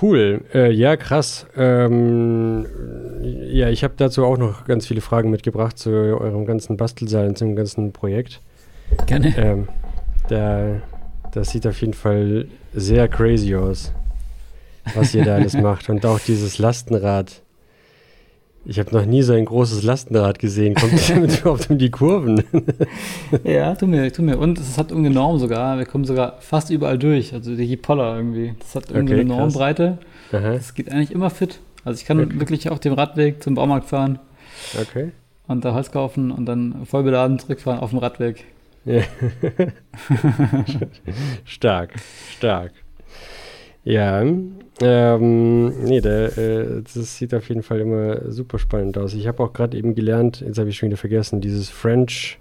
Cool. Äh, ja, krass. Ähm, ja, ich habe dazu auch noch ganz viele Fragen mitgebracht zu eurem ganzen Bastelsaal und zum ganzen Projekt. Gerne. Ähm, da, das sieht auf jeden Fall sehr crazy aus, was ihr da alles macht. Und auch dieses Lastenrad. Ich habe noch nie so ein großes Lastenrad gesehen. Kommt damit überhaupt um die Kurven? ja, tu mir, tu mir. Und es hat irgendeine Norm sogar. Wir kommen sogar fast überall durch. Also die Poller irgendwie. Das hat irgendeine okay, Normbreite. Aha. Das geht eigentlich immer fit. Also ich kann okay. wirklich auf dem Radweg zum Baumarkt fahren. Okay. Und da Holz kaufen und dann voll beladen zurückfahren auf dem Radweg. Ja. stark, stark. Ja, ähm, nee, der, äh, das sieht auf jeden Fall immer super spannend aus. Ich habe auch gerade eben gelernt, jetzt habe ich schon wieder vergessen, dieses French,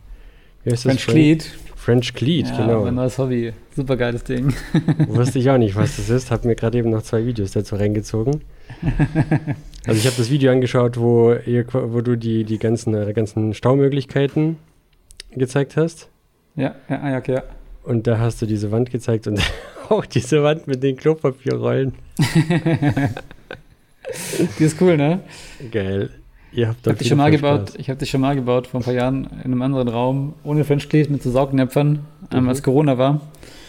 wie heißt French das? Cleat. French Cleat, ja, genau. Mein neues Hobby. Super geiles Ding. Wusste ich auch nicht, was das ist. Habe mir gerade eben noch zwei Videos dazu reingezogen. Also ich habe das Video angeschaut, wo, ihr, wo du die, die ganzen, eure ganzen Staumöglichkeiten gezeigt hast. Ja, ja, ja, okay. Und da hast du diese Wand gezeigt und auch diese Wand mit den Klopapierrollen. die ist cool, ne? Geil. Ihr habt ich habe die schon mal gebaut. Ich habe die schon mal gebaut vor ein paar Jahren in einem anderen Raum ohne Fensterlicht mit so Saugnäpfern, mhm. als Corona war.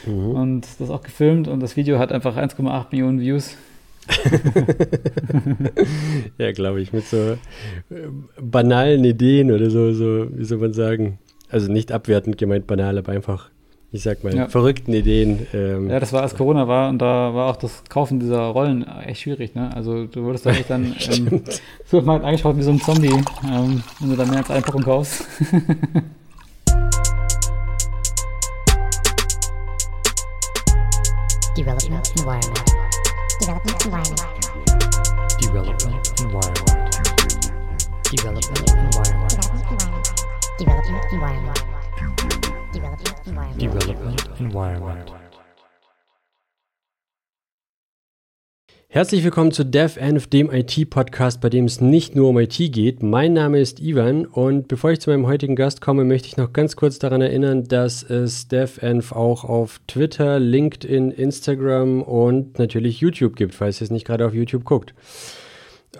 Mhm. Und das auch gefilmt und das Video hat einfach 1,8 Millionen Views. ja, glaube ich, mit so äh, banalen Ideen oder so, so, wie soll man sagen? Also nicht abwertend gemeint banal, aber einfach ich sag mal, ja. verrückten Ideen. Ähm. Ja, das war als Corona war und da war auch das Kaufen dieser Rollen echt schwierig. Ne? Also du wurdest da echt dann ähm, so mal angeschaut wie so ein Zombie, ähm, wenn du da mehr als eine Packung kaufst. Development Environment. Development Environment. Development Environment. Development Environment. Development Environment. Development Environment. Herzlich willkommen zu DevNF, dem IT-Podcast, bei dem es nicht nur um IT geht. Mein Name ist Ivan und bevor ich zu meinem heutigen Gast komme, möchte ich noch ganz kurz daran erinnern, dass es DevNF auch auf Twitter, LinkedIn, Instagram und natürlich YouTube gibt, falls ihr es nicht gerade auf YouTube guckt.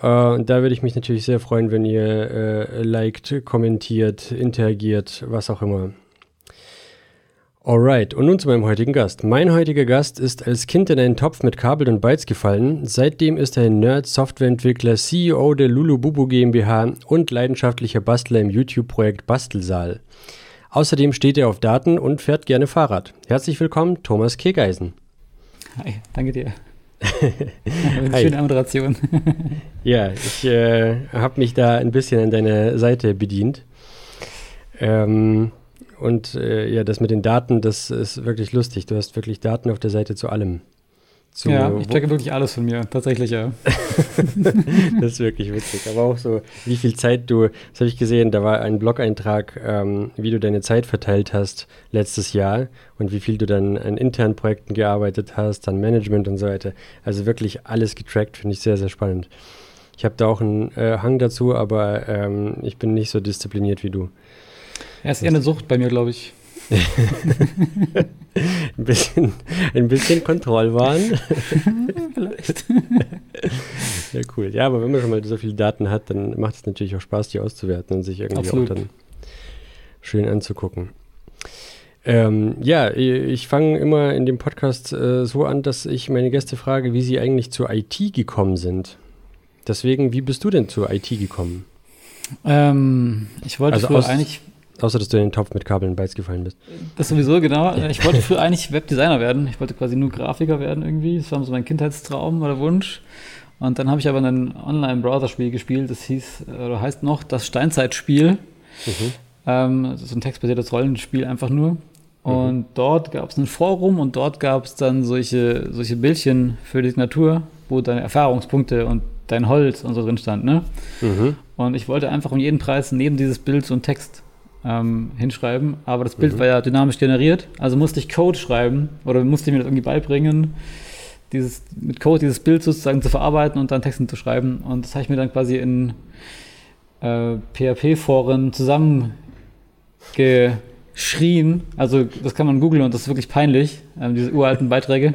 Und da würde ich mich natürlich sehr freuen, wenn ihr äh, liked, kommentiert, interagiert, was auch immer. Alright, und nun zu meinem heutigen Gast. Mein heutiger Gast ist als Kind in einen Topf mit Kabel und Bytes gefallen. Seitdem ist er ein Nerd, Softwareentwickler, CEO der Lulububu GmbH und leidenschaftlicher Bastler im YouTube-Projekt Bastelsaal. Außerdem steht er auf Daten und fährt gerne Fahrrad. Herzlich willkommen, Thomas Kegeisen. Hi, danke dir. Eine schöne Moderation. ja, ich äh, habe mich da ein bisschen an deiner Seite bedient. Ähm, und äh, ja, das mit den Daten, das ist wirklich lustig. Du hast wirklich Daten auf der Seite zu allem. Zu, ja, ich checke wirklich alles von mir, tatsächlich, ja. das ist wirklich witzig. Aber auch so, wie viel Zeit du, das habe ich gesehen, da war ein Blog-Eintrag, ähm, wie du deine Zeit verteilt hast letztes Jahr und wie viel du dann an internen Projekten gearbeitet hast, an Management und so weiter. Also wirklich alles getrackt, finde ich sehr, sehr spannend. Ich habe da auch einen äh, Hang dazu, aber ähm, ich bin nicht so diszipliniert wie du. Ja, ist eher eine Sucht bei mir, glaube ich. ein, bisschen, ein bisschen Kontrollwahn. Vielleicht. ja, cool. Ja, aber wenn man schon mal so viele Daten hat, dann macht es natürlich auch Spaß, die auszuwerten und sich irgendwie Absolut. auch dann schön anzugucken. Ähm, ja, ich fange immer in dem Podcast äh, so an, dass ich meine Gäste frage, wie sie eigentlich zur IT gekommen sind. Deswegen, wie bist du denn zur IT gekommen? Ähm, ich wollte also eigentlich Außer, dass du in den Topf mit Kabeln Bytes gefallen bist. Das sowieso, genau. Ich wollte früher eigentlich Webdesigner werden. Ich wollte quasi nur Grafiker werden irgendwie. Das war so mein Kindheitstraum oder Wunsch. Und dann habe ich aber ein Online-Browser-Spiel gespielt, das hieß, oder heißt noch, das Steinzeitspiel. Mhm. Ähm, das ist ein textbasiertes Rollenspiel einfach nur. Mhm. Und mhm. dort gab es ein Forum und dort gab es dann solche, solche Bildchen für die Signatur, wo deine Erfahrungspunkte und dein Holz und so drin stand. Ne? Mhm. Und ich wollte einfach um jeden Preis neben dieses Bild so einen Text ähm, hinschreiben, aber das Bild mhm. war ja dynamisch generiert, also musste ich Code schreiben oder musste ich mir das irgendwie beibringen, dieses, mit Code dieses Bild sozusagen zu verarbeiten und dann Texten zu schreiben. Und das habe ich mir dann quasi in äh, PHP-Foren zusammengeschrien. Also das kann man googeln und das ist wirklich peinlich, äh, diese uralten Beiträge.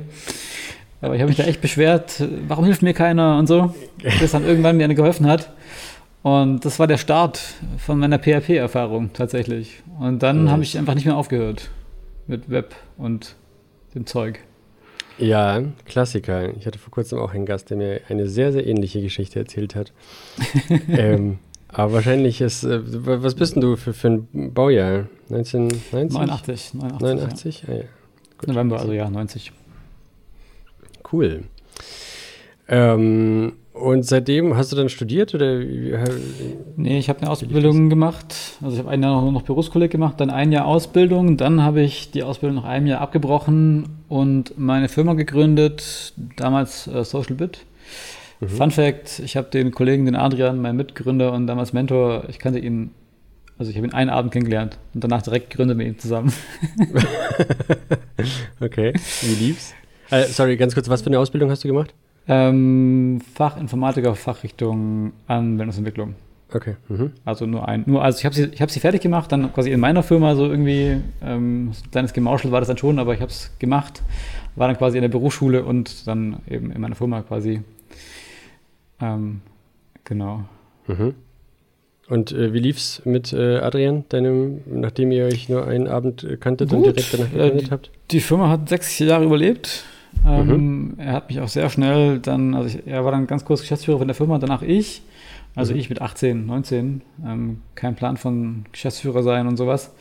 Aber ich habe mich da echt beschwert, warum hilft mir keiner und so, bis dann irgendwann mir einer geholfen hat. Und das war der Start von meiner PHP-Erfahrung tatsächlich. Und dann mhm. habe ich einfach nicht mehr aufgehört mit Web und dem Zeug. Ja, Klassiker. Ich hatte vor kurzem auch einen Gast, der mir eine sehr, sehr ähnliche Geschichte erzählt hat. ähm, aber wahrscheinlich ist, äh, was bist denn du für, für ein Baujahr? 1990? 89. 89, 89? Ja. Ah, ja. November, also ja, 90. Cool. Ähm, und seitdem hast du dann studiert oder? Nee, ich habe eine Ausbildung gemacht. Also ich habe ein Jahr noch, noch Berufskolleg gemacht, dann ein Jahr Ausbildung, dann habe ich die Ausbildung nach einem Jahr abgebrochen und meine Firma gegründet, damals äh, Social Bit. Mhm. Fun Fact: Ich habe den Kollegen, den Adrian, meinen Mitgründer und damals Mentor, ich kannte ihn, also ich habe ihn einen Abend kennengelernt und danach direkt gegründet mit ihm zusammen. okay, wie lief's? Äh, sorry, ganz kurz, was für eine Ausbildung hast du gemacht? Ähm, Fachinformatiker, Fachrichtung Anwendungsentwicklung. Okay. Mhm. Also nur ein, nur, also ich habe sie, ich sie fertig gemacht, dann quasi in meiner Firma so irgendwie, ähm, ein kleines Gemauschel war das dann schon, aber ich habe es gemacht, war dann quasi in der Berufsschule und dann eben in meiner Firma quasi. Ähm, genau. Mhm. Und äh, wie lief's mit äh, Adrian, deinem, nachdem ihr euch nur einen Abend kanntet Gut. und direkt danach gegründet habt? Die Firma hat sechs Jahre überlebt. Ähm, mhm. Er hat mich auch sehr schnell dann, also ich, er war dann ganz kurz Geschäftsführer von der Firma, danach ich. Also mhm. ich mit 18, 19, ähm, kein Plan von Geschäftsführer sein und sowas.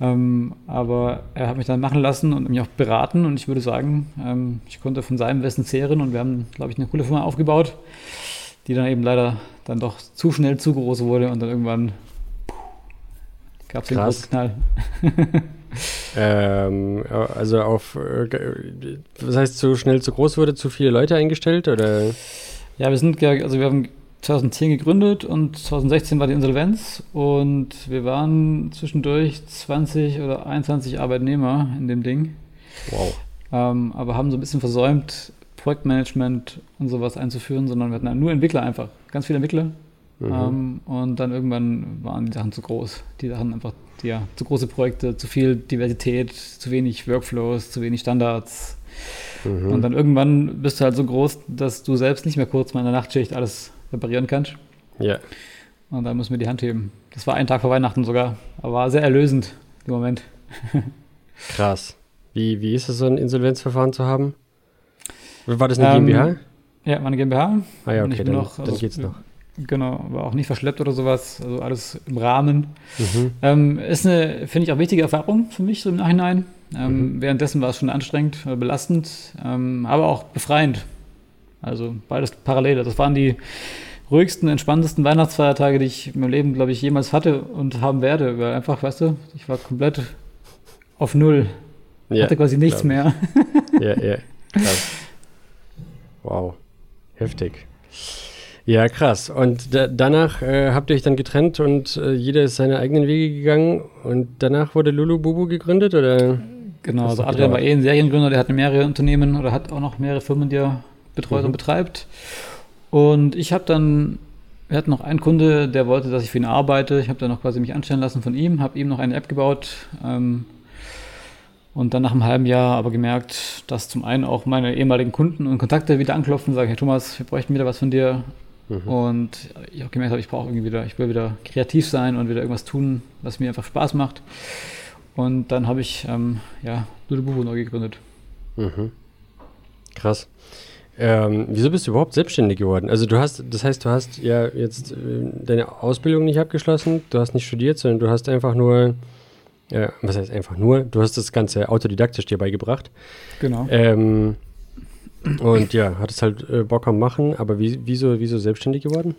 Ähm, aber er hat mich dann machen lassen und mich auch beraten und ich würde sagen, ähm, ich konnte von seinem Wissen zehren und wir haben, glaube ich, eine coole Firma aufgebaut, die dann eben leider dann doch zu schnell zu groß wurde und dann irgendwann gab es den großen Knall. ähm, also auf, äh, was heißt zu schnell zu groß wurde, zu viele Leute eingestellt oder? Ja, wir sind, also wir haben 2010 gegründet und 2016 war die Insolvenz und wir waren zwischendurch 20 oder 21 Arbeitnehmer in dem Ding. Wow. Ähm, aber haben so ein bisschen versäumt, Projektmanagement und sowas einzuführen, sondern wir hatten nur Entwickler einfach, ganz viele Entwickler. Mhm. Ähm, und dann irgendwann waren die Sachen zu groß. Die Sachen einfach ja, zu große Projekte, zu viel Diversität, zu wenig Workflows, zu wenig Standards. Mhm. Und dann irgendwann bist du halt so groß, dass du selbst nicht mehr kurz mal in der Nachtschicht alles reparieren kannst. Ja. Und dann müssen wir die Hand heben. Das war ein Tag vor Weihnachten sogar, aber war sehr erlösend im Moment. Krass. Wie, wie ist es, so ein Insolvenzverfahren zu haben? War das eine ähm, GmbH? Ja, meine GmbH. Ah ja, okay, dann, noch, also, dann geht's noch. Genau, aber auch nicht verschleppt oder sowas, also alles im Rahmen. Mhm. Ähm, ist eine, finde ich, auch wichtige Erfahrung für mich so im Nachhinein. Ähm, mhm. Währenddessen war es schon anstrengend, äh, belastend, ähm, aber auch befreiend. Also beides parallel. Das waren die ruhigsten, entspanntesten Weihnachtsfeiertage, die ich in meinem Leben, glaube ich, jemals hatte und haben werde. Weil einfach, weißt du, ich war komplett auf Null. Ja, hatte quasi nichts mehr. ja, ja. Krass. Wow. Heftig. Ja, krass. Und da, danach äh, habt ihr euch dann getrennt und äh, jeder ist seine eigenen Wege gegangen und danach wurde Lulu Bubu gegründet, oder? Genau, also Adrian war eh ein Seriengründer, der hatte mehrere Unternehmen oder hat auch noch mehrere Firmen, die er betreut mhm. und betreibt. Und ich habe dann, wir hatten noch einen Kunde, der wollte, dass ich für ihn arbeite. Ich habe dann noch quasi mich anstellen lassen von ihm, habe ihm noch eine App gebaut. Ähm, und dann nach einem halben Jahr aber gemerkt, dass zum einen auch meine ehemaligen Kunden und Kontakte wieder anklopfen und sagen, hey Thomas, wir bräuchten wieder was von dir. Mhm. Und ich auch gemerkt habe, ich brauche irgendwie wieder, ich will wieder kreativ sein und wieder irgendwas tun, was mir einfach Spaß macht. Und dann habe ich ähm, ja, Bubu neu gegründet. Mhm. Krass. Ähm, wieso bist du überhaupt selbstständig geworden? Also du hast, das heißt, du hast ja jetzt äh, deine Ausbildung nicht abgeschlossen, du hast nicht studiert, sondern du hast einfach nur, äh, was heißt einfach nur, du hast das Ganze autodidaktisch dir beigebracht. Genau. Ähm, und ja, hattest halt äh, Bock am Machen, aber wie, wieso, wieso selbstständig geworden?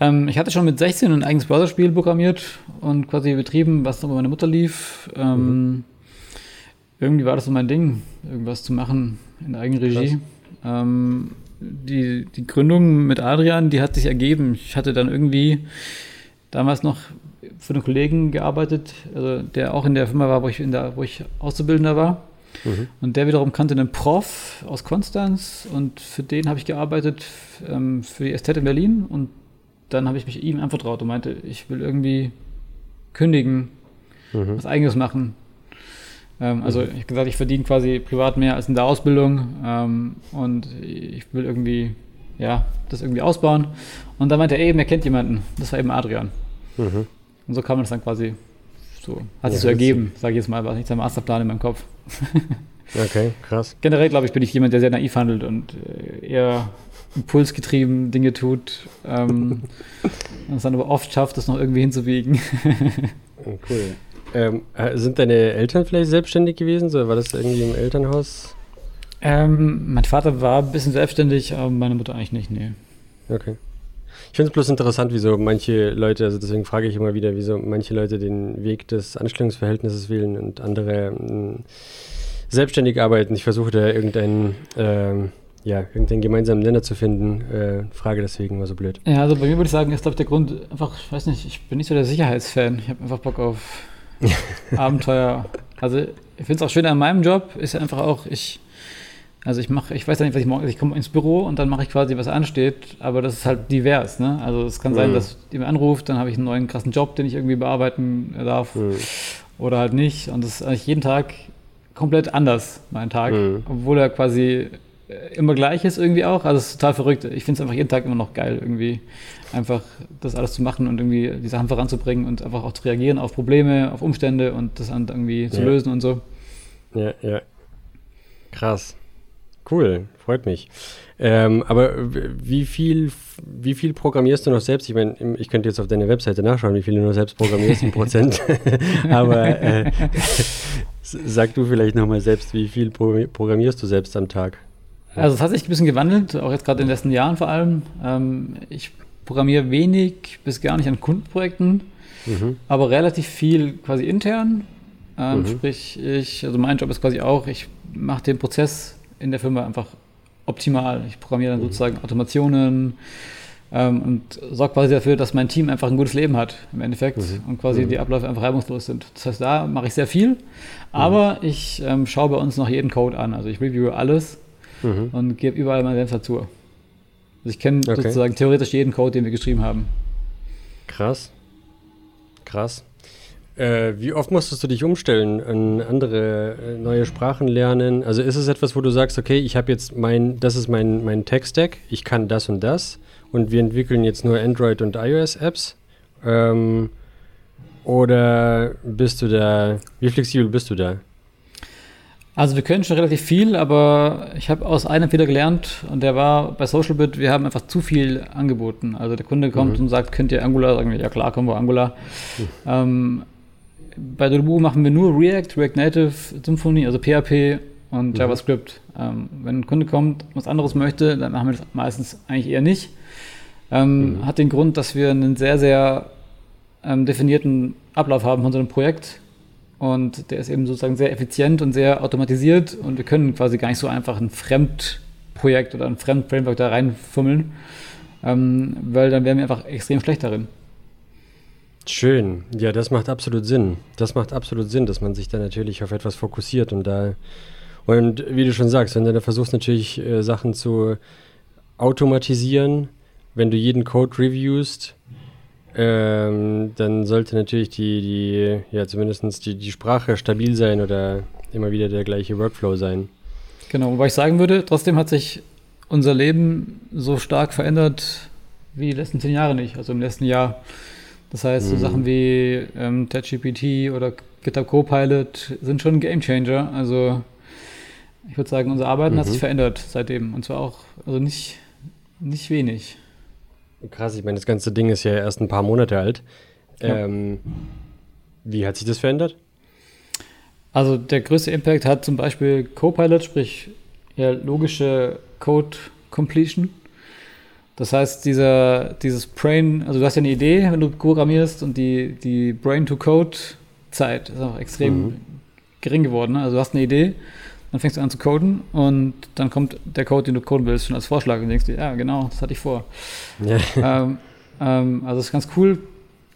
Ähm, ich hatte schon mit 16 ein eigenes Browserspiel programmiert und quasi betrieben, was dann bei meiner Mutter lief. Ähm, mhm. Irgendwie war das so mein Ding, irgendwas zu machen in der Eigenregie. Ähm, die, die Gründung mit Adrian, die hat sich ergeben. Ich hatte dann irgendwie damals noch für einen Kollegen gearbeitet, also der auch in der Firma war, wo ich, in der, wo ich Auszubildender war. Mhm. Und der wiederum kannte einen Prof aus Konstanz und für den habe ich gearbeitet ähm, für die Ästhetik in Berlin und dann habe ich mich ihm anvertraut und meinte, ich will irgendwie kündigen, mhm. was eigenes machen. Ähm, also mhm. ich habe gesagt, ich verdiene quasi privat mehr als in der Ausbildung ähm, und ich will irgendwie, ja, das irgendwie ausbauen. Und dann meinte er eben, er kennt jemanden. Das war eben Adrian. Mhm. Und so kam das dann quasi so, hat sich ja, so ergeben, sage ich jetzt mal, war nicht der Masterplan in meinem Kopf. okay, krass. Generell, glaube ich, bin ich jemand, der sehr naiv handelt und äh, eher impulsgetrieben Dinge tut. Ähm, und es dann aber oft schafft, das noch irgendwie hinzubiegen. Oh, cool. Ähm, äh, sind deine Eltern vielleicht selbstständig gewesen? So, war das irgendwie im Elternhaus? Ähm, mein Vater war ein bisschen selbstständig, aber meine Mutter eigentlich nicht, nee. Okay. Ich finde es bloß interessant, wieso manche Leute, also deswegen frage ich immer wieder, wieso manche Leute den Weg des Anstellungsverhältnisses wählen und andere mh, hm, selbstständig arbeiten. Ich versuche da irgendeinen, äh, ja, irgendeinen gemeinsamen Nenner zu finden. Äh, frage deswegen war so blöd. Ja, also bei mir würde ich sagen, ist glaube ich der Grund einfach, ich weiß nicht, ich bin nicht so der Sicherheitsfan. Ich habe einfach Bock auf Abenteuer. Also ich finde es auch schön an meinem Job, ist ja einfach auch, ich also ich mache, ich weiß ja nicht, was ich morgen, ich komme ins Büro und dann mache ich quasi, was ansteht, aber das ist halt divers, ne? Also es kann sein, mhm. dass jemand anruft, dann habe ich einen neuen krassen Job, den ich irgendwie bearbeiten darf mhm. oder halt nicht. Und das ist eigentlich jeden Tag komplett anders, mein Tag, mhm. obwohl er quasi äh, immer gleich ist irgendwie auch. Also es ist total verrückt. Ich finde es einfach jeden Tag immer noch geil, irgendwie einfach das alles zu machen und irgendwie die Sachen voranzubringen und einfach auch zu reagieren auf Probleme, auf Umstände und das dann irgendwie ja. zu lösen und so. Ja, ja. Krass. Cool, freut mich. Ähm, aber wie viel, wie viel programmierst du noch selbst? Ich meine, ich könnte jetzt auf deine Webseite nachschauen, wie viel du noch selbst programmierst in Prozent. aber äh, sag du vielleicht nochmal selbst, wie viel programmierst du selbst am Tag? Also es hat sich ein bisschen gewandelt, auch jetzt gerade in den letzten Jahren vor allem. Ähm, ich programmiere wenig bis gar nicht an Kundenprojekten, mhm. aber relativ viel quasi intern. Ähm, mhm. Sprich, ich, also mein Job ist quasi auch, ich mache den Prozess in der Firma einfach optimal. Ich programmiere dann mhm. sozusagen Automationen ähm, und sorge quasi dafür, dass mein Team einfach ein gutes Leben hat im Endeffekt mhm. und quasi mhm. die Abläufe einfach reibungslos sind. Das heißt, da mache ich sehr viel, mhm. aber ich ähm, schaue bei uns noch jeden Code an. Also ich reviewe alles mhm. und gebe überall meinen Senf dazu. Also ich kenne okay. sozusagen theoretisch jeden Code, den wir geschrieben haben. Krass. Krass. Äh, wie oft musstest du dich umstellen an andere äh, neue Sprachen lernen? Also ist es etwas, wo du sagst, okay, ich habe jetzt mein, das ist mein, mein Tech-Stack, ich kann das und das und wir entwickeln jetzt nur Android und iOS-Apps? Ähm, oder bist du da, wie flexibel bist du da? Also wir können schon relativ viel, aber ich habe aus einem Fehler gelernt und der war bei SocialBit, wir haben einfach zu viel angeboten. Also der Kunde kommt mhm. und sagt, könnt ihr Angular? Sagen wir, ja klar, kommen wir Angular. Mhm. Ähm, bei Dolbu machen wir nur React, React Native, Symfony, also PHP und mhm. JavaScript. Ähm, wenn ein Kunde kommt, was anderes möchte, dann machen wir das meistens eigentlich eher nicht. Ähm, mhm. Hat den Grund, dass wir einen sehr, sehr ähm, definierten Ablauf haben von so einem Projekt. Und der ist eben sozusagen sehr effizient und sehr automatisiert. Und wir können quasi gar nicht so einfach ein Fremdprojekt oder ein Fremdframework da reinfummeln, ähm, weil dann wären wir einfach extrem schlecht darin. Schön. Ja, das macht absolut Sinn. Das macht absolut Sinn, dass man sich da natürlich auf etwas fokussiert und da und wie du schon sagst, wenn du da versuchst natürlich äh, Sachen zu automatisieren, wenn du jeden Code reviewst, ähm, dann sollte natürlich die, die ja zumindest die, die Sprache stabil sein oder immer wieder der gleiche Workflow sein. Genau, wobei ich sagen würde, trotzdem hat sich unser Leben so stark verändert wie die letzten zehn Jahre nicht. Also im letzten Jahr das heißt, so mhm. Sachen wie ähm, ChatGPT oder GitHub Copilot sind schon ein Gamechanger. Also ich würde sagen, unser Arbeiten mhm. hat sich mhm. verändert seitdem. Und zwar auch, also nicht, nicht wenig. Krass, ich meine, das ganze Ding ist ja erst ein paar Monate alt. Ja. Ähm, wie hat sich das verändert? Also der größte Impact hat zum Beispiel Copilot, sprich ja, logische Code Completion. Das heißt, dieser, dieses Brain, also du hast ja eine Idee, wenn du programmierst und die, die Brain-to-Code-Zeit ist auch extrem mhm. gering geworden. Ne? Also du hast eine Idee, dann fängst du an zu coden und dann kommt der Code, den du coden willst, schon als Vorschlag und denkst dir, ja, genau, das hatte ich vor. Ja. Ähm, ähm, also das ist ganz cool,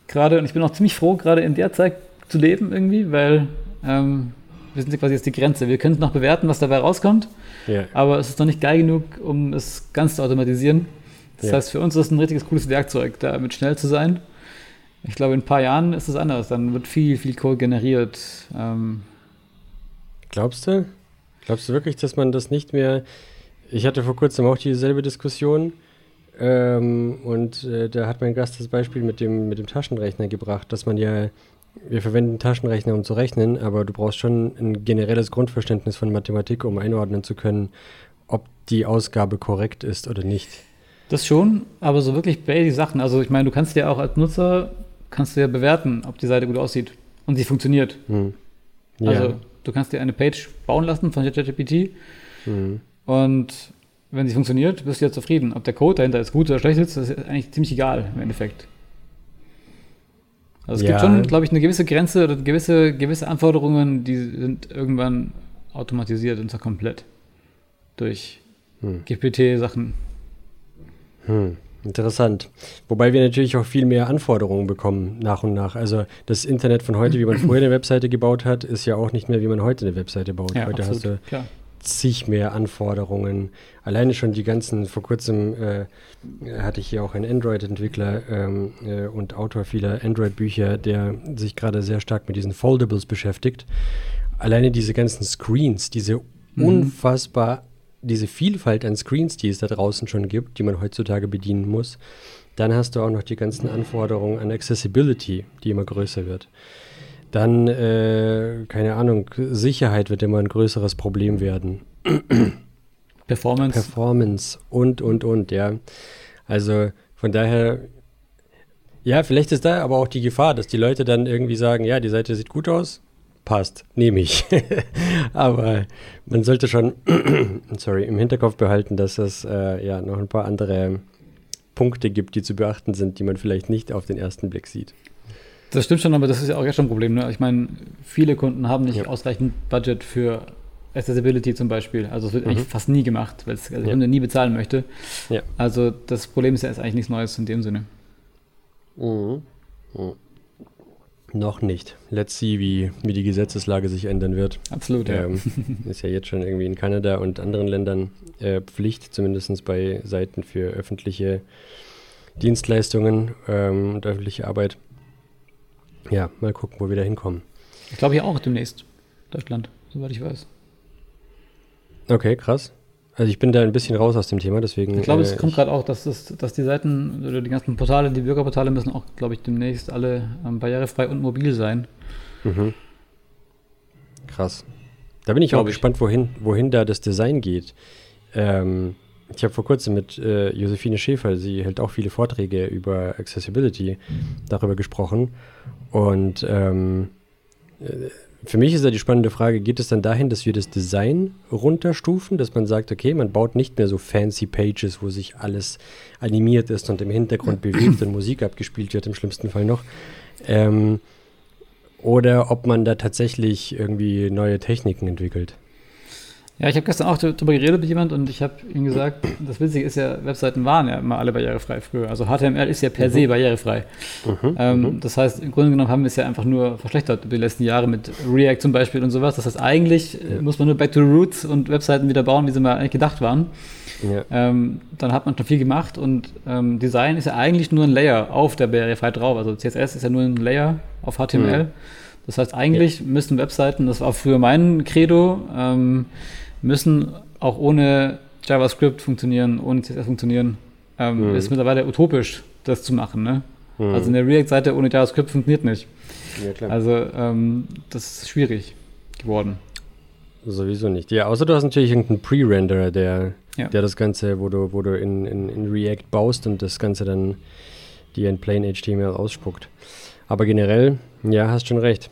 gerade, und ich bin auch ziemlich froh, gerade in der Zeit zu leben irgendwie, weil ähm, wir sind quasi jetzt die Grenze. Wir können noch bewerten, was dabei rauskommt, ja. aber es ist noch nicht geil genug, um es ganz zu automatisieren. Das ja. heißt, für uns ist es ein richtiges cooles Werkzeug, damit schnell zu sein. Ich glaube, in ein paar Jahren ist es anders. Dann wird viel, viel Code generiert. Ähm, Glaubst du? Glaubst du wirklich, dass man das nicht mehr. Ich hatte vor kurzem auch dieselbe Diskussion. Ähm, und äh, da hat mein Gast das Beispiel mit dem, mit dem Taschenrechner gebracht, dass man ja, wir verwenden Taschenrechner, um zu rechnen, aber du brauchst schon ein generelles Grundverständnis von Mathematik, um einordnen zu können, ob die Ausgabe korrekt ist oder nicht. Das schon, aber so wirklich basic Sachen. Also ich meine, du kannst ja auch als Nutzer, kannst du ja bewerten, ob die Seite gut aussieht und sie funktioniert. Hm. Ja. Also du kannst dir eine Page bauen lassen von ChatGPT hm. und wenn sie funktioniert, bist du ja zufrieden. Ob der Code dahinter ist gut oder schlecht ist, ist eigentlich ziemlich egal im Endeffekt. Also es ja. gibt schon, glaube ich, eine gewisse Grenze oder gewisse, gewisse Anforderungen, die sind irgendwann automatisiert und zwar komplett durch hm. GPT-Sachen. Hm. Interessant. Wobei wir natürlich auch viel mehr Anforderungen bekommen nach und nach. Also das Internet von heute, wie man vorher eine Webseite gebaut hat, ist ja auch nicht mehr, wie man heute eine Webseite baut. Ja, heute absolut, hast du klar zig mehr Anforderungen. Alleine schon die ganzen, vor kurzem äh, hatte ich hier auch einen Android-Entwickler ähm, äh, und Autor vieler Android-Bücher, der sich gerade sehr stark mit diesen Foldables beschäftigt. Alleine diese ganzen Screens, diese mhm. unfassbar, diese Vielfalt an Screens, die es da draußen schon gibt, die man heutzutage bedienen muss. Dann hast du auch noch die ganzen Anforderungen an Accessibility, die immer größer wird. Dann, äh, keine Ahnung, Sicherheit wird immer ein größeres Problem werden. Performance. Performance und, und, und, ja. Also von daher, ja, vielleicht ist da aber auch die Gefahr, dass die Leute dann irgendwie sagen, ja, die Seite sieht gut aus, passt, nehme ich. aber man sollte schon, sorry, im Hinterkopf behalten, dass es äh, ja noch ein paar andere Punkte gibt, die zu beachten sind, die man vielleicht nicht auf den ersten Blick sieht. Das stimmt schon, aber das ist ja auch jetzt schon ein Problem. Ne? Ich meine, viele Kunden haben nicht ja. ausreichend Budget für Accessibility zum Beispiel. Also es wird mhm. eigentlich fast nie gemacht, weil es der ja. Kunde nie bezahlen möchte. Ja. Also das Problem ist ja ist eigentlich nichts Neues in dem Sinne. Mhm. Mhm. Noch nicht. Let's see, wie, wie die Gesetzeslage sich ändern wird. Absolut, ja. Ähm, ist ja jetzt schon irgendwie in Kanada und anderen Ländern äh, Pflicht, zumindest bei Seiten für öffentliche Dienstleistungen ähm, und öffentliche Arbeit. Ja, mal gucken, wo wir da hinkommen. Ich glaube hier auch demnächst. Deutschland, soweit ich weiß. Okay, krass. Also ich bin da ein bisschen raus aus dem Thema, deswegen. Ich glaube, es äh, kommt gerade auch, dass, das, dass die Seiten oder die ganzen Portale, die Bürgerportale müssen auch, glaube ich, demnächst alle ähm, barrierefrei und mobil sein. Mhm. Krass. Da bin ich Glaub auch ich. gespannt, wohin, wohin da das Design geht. Ähm, ich habe vor kurzem mit äh, Josephine Schäfer, sie hält auch viele Vorträge über Accessibility, darüber gesprochen. Und ähm, äh, für mich ist ja die spannende Frage, geht es dann dahin, dass wir das Design runterstufen, dass man sagt, okay, man baut nicht mehr so fancy Pages, wo sich alles animiert ist und im Hintergrund bewegt und Musik abgespielt wird, im schlimmsten Fall noch. Ähm, oder ob man da tatsächlich irgendwie neue Techniken entwickelt. Ja, ich habe gestern auch darüber geredet mit jemand und ich habe ihm gesagt, das Witzige ist ja, Webseiten waren ja immer alle barrierefrei früher. Also HTML ist ja per mhm. se barrierefrei. Mhm. Ähm, mhm. Das heißt, im Grunde genommen haben wir es ja einfach nur verschlechtert über die letzten Jahre mit React zum Beispiel und sowas. Das heißt, eigentlich ja. muss man nur back to the roots und Webseiten wieder bauen, wie sie mal eigentlich gedacht waren. Ja. Ähm, dann hat man schon viel gemacht und ähm, Design ist ja eigentlich nur ein Layer auf der barrierefrei drauf. Also CSS ist ja nur ein Layer auf HTML. Mhm. Das heißt, eigentlich ja. müssten Webseiten, das war früher mein Credo, ähm, müssen auch ohne JavaScript funktionieren, ohne CSS funktionieren. Ähm, mhm. Ist mittlerweile utopisch, das zu machen. Ne? Mhm. Also eine React-Seite ohne JavaScript funktioniert nicht. Ja, also ähm, das ist schwierig geworden. Sowieso nicht. Ja, außer du hast natürlich irgendeinen Pre-Renderer, der, ja. der das Ganze, wo du, wo du in, in, in React baust und das Ganze dann dir in Plain HTML ausspuckt. Aber generell, ja, hast schon recht.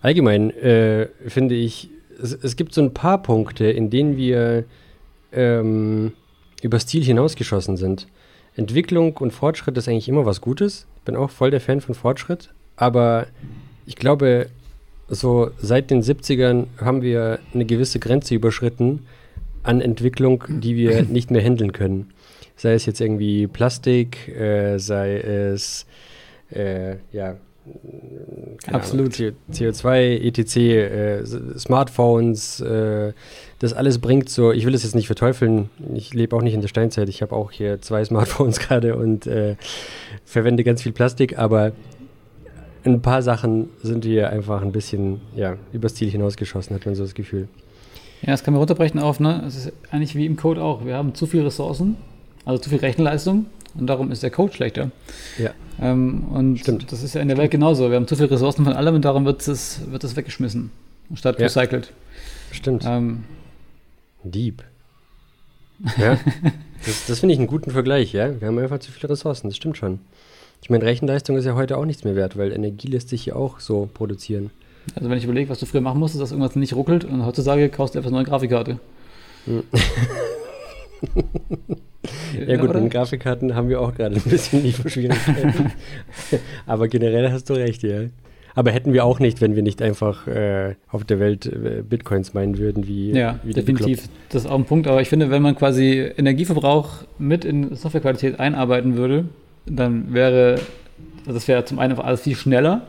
Allgemein äh, finde ich, es, es, gibt so ein paar Punkte, in denen wir ähm, übers Ziel hinausgeschossen sind. Entwicklung und Fortschritt ist eigentlich immer was Gutes. Ich bin auch voll der Fan von Fortschritt. Aber ich glaube, so seit den 70ern haben wir eine gewisse Grenze überschritten an Entwicklung, die wir nicht mehr handeln können. Sei es jetzt irgendwie Plastik, äh, sei es äh, ja, Absolut. Ahnung, CO2, ETC, äh, Smartphones, äh, das alles bringt so, ich will es jetzt nicht verteufeln, ich lebe auch nicht in der Steinzeit, ich habe auch hier zwei Smartphones gerade und äh, verwende ganz viel Plastik, aber ein paar Sachen sind wir einfach ein bisschen ja, übers Ziel hinausgeschossen, hat man so das Gefühl. Ja, das kann man runterbrechen auf, ne? Es ist eigentlich wie im Code auch. Wir haben zu viele Ressourcen, also zu viel Rechenleistung und darum ist der Code schlechter. Ja. Ähm, und Stimmt. das ist ja in der Welt genauso. Wir haben zu viele Ressourcen von allem und darum wird es, wird es weggeschmissen, statt ja. recycelt. Stimmt. Ähm, Deep. Ja, das, das finde ich einen guten Vergleich, ja. Wir haben einfach zu viele Ressourcen, das stimmt schon. Ich meine, Rechenleistung ist ja heute auch nichts mehr wert, weil Energie lässt sich ja auch so produzieren. Also wenn ich überlege, was du früher machen musstest, dass irgendwas nicht ruckelt und heutzutage kaufst du einfach eine neue Grafikkarte. Hm. ja, gut, mit Grafikkarten haben wir auch gerade ein bisschen Lieferschwierigkeiten. Aber generell hast du recht, ja. Aber hätten wir auch nicht, wenn wir nicht einfach äh, auf der Welt äh, Bitcoins meinen würden, wie. Ja, wie definitiv. Das ist auch ein Punkt. Aber ich finde, wenn man quasi Energieverbrauch mit in Softwarequalität einarbeiten würde, dann wäre, also das wäre zum einen einfach alles viel schneller,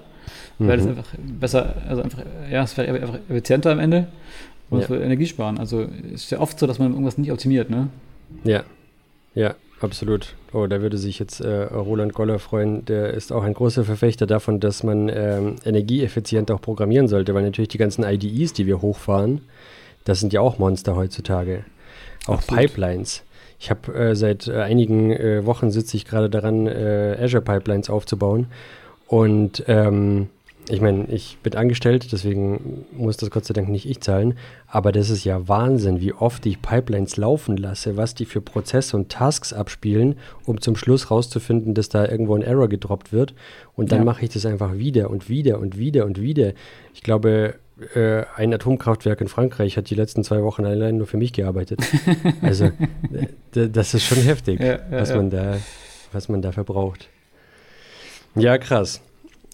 mhm. weil es einfach besser, also einfach, ja, es wäre einfach effizienter am Ende und ja. es würde Energie sparen. Also es ist ja oft so, dass man irgendwas nicht optimiert, ne? Ja, ja, absolut. Oh, da würde sich jetzt äh, Roland Goller freuen. Der ist auch ein großer Verfechter davon, dass man ähm, energieeffizient auch programmieren sollte, weil natürlich die ganzen IDEs, die wir hochfahren, das sind ja auch Monster heutzutage. Auch Absolut. Pipelines. Ich habe äh, seit äh, einigen äh, Wochen sitze ich gerade daran, äh, Azure Pipelines aufzubauen. Und ähm, ich meine, ich bin angestellt, deswegen muss das Gott sei Dank nicht ich zahlen. Aber das ist ja Wahnsinn, wie oft ich Pipelines laufen lasse, was die für Prozesse und Tasks abspielen, um zum Schluss rauszufinden, dass da irgendwo ein Error gedroppt wird. Und dann ja. mache ich das einfach wieder und wieder und wieder und wieder. Ich glaube, äh, ein Atomkraftwerk in Frankreich hat die letzten zwei Wochen allein nur für mich gearbeitet. also das ist schon heftig, ja, ja, was, Man da, was man da verbraucht. Ja, krass.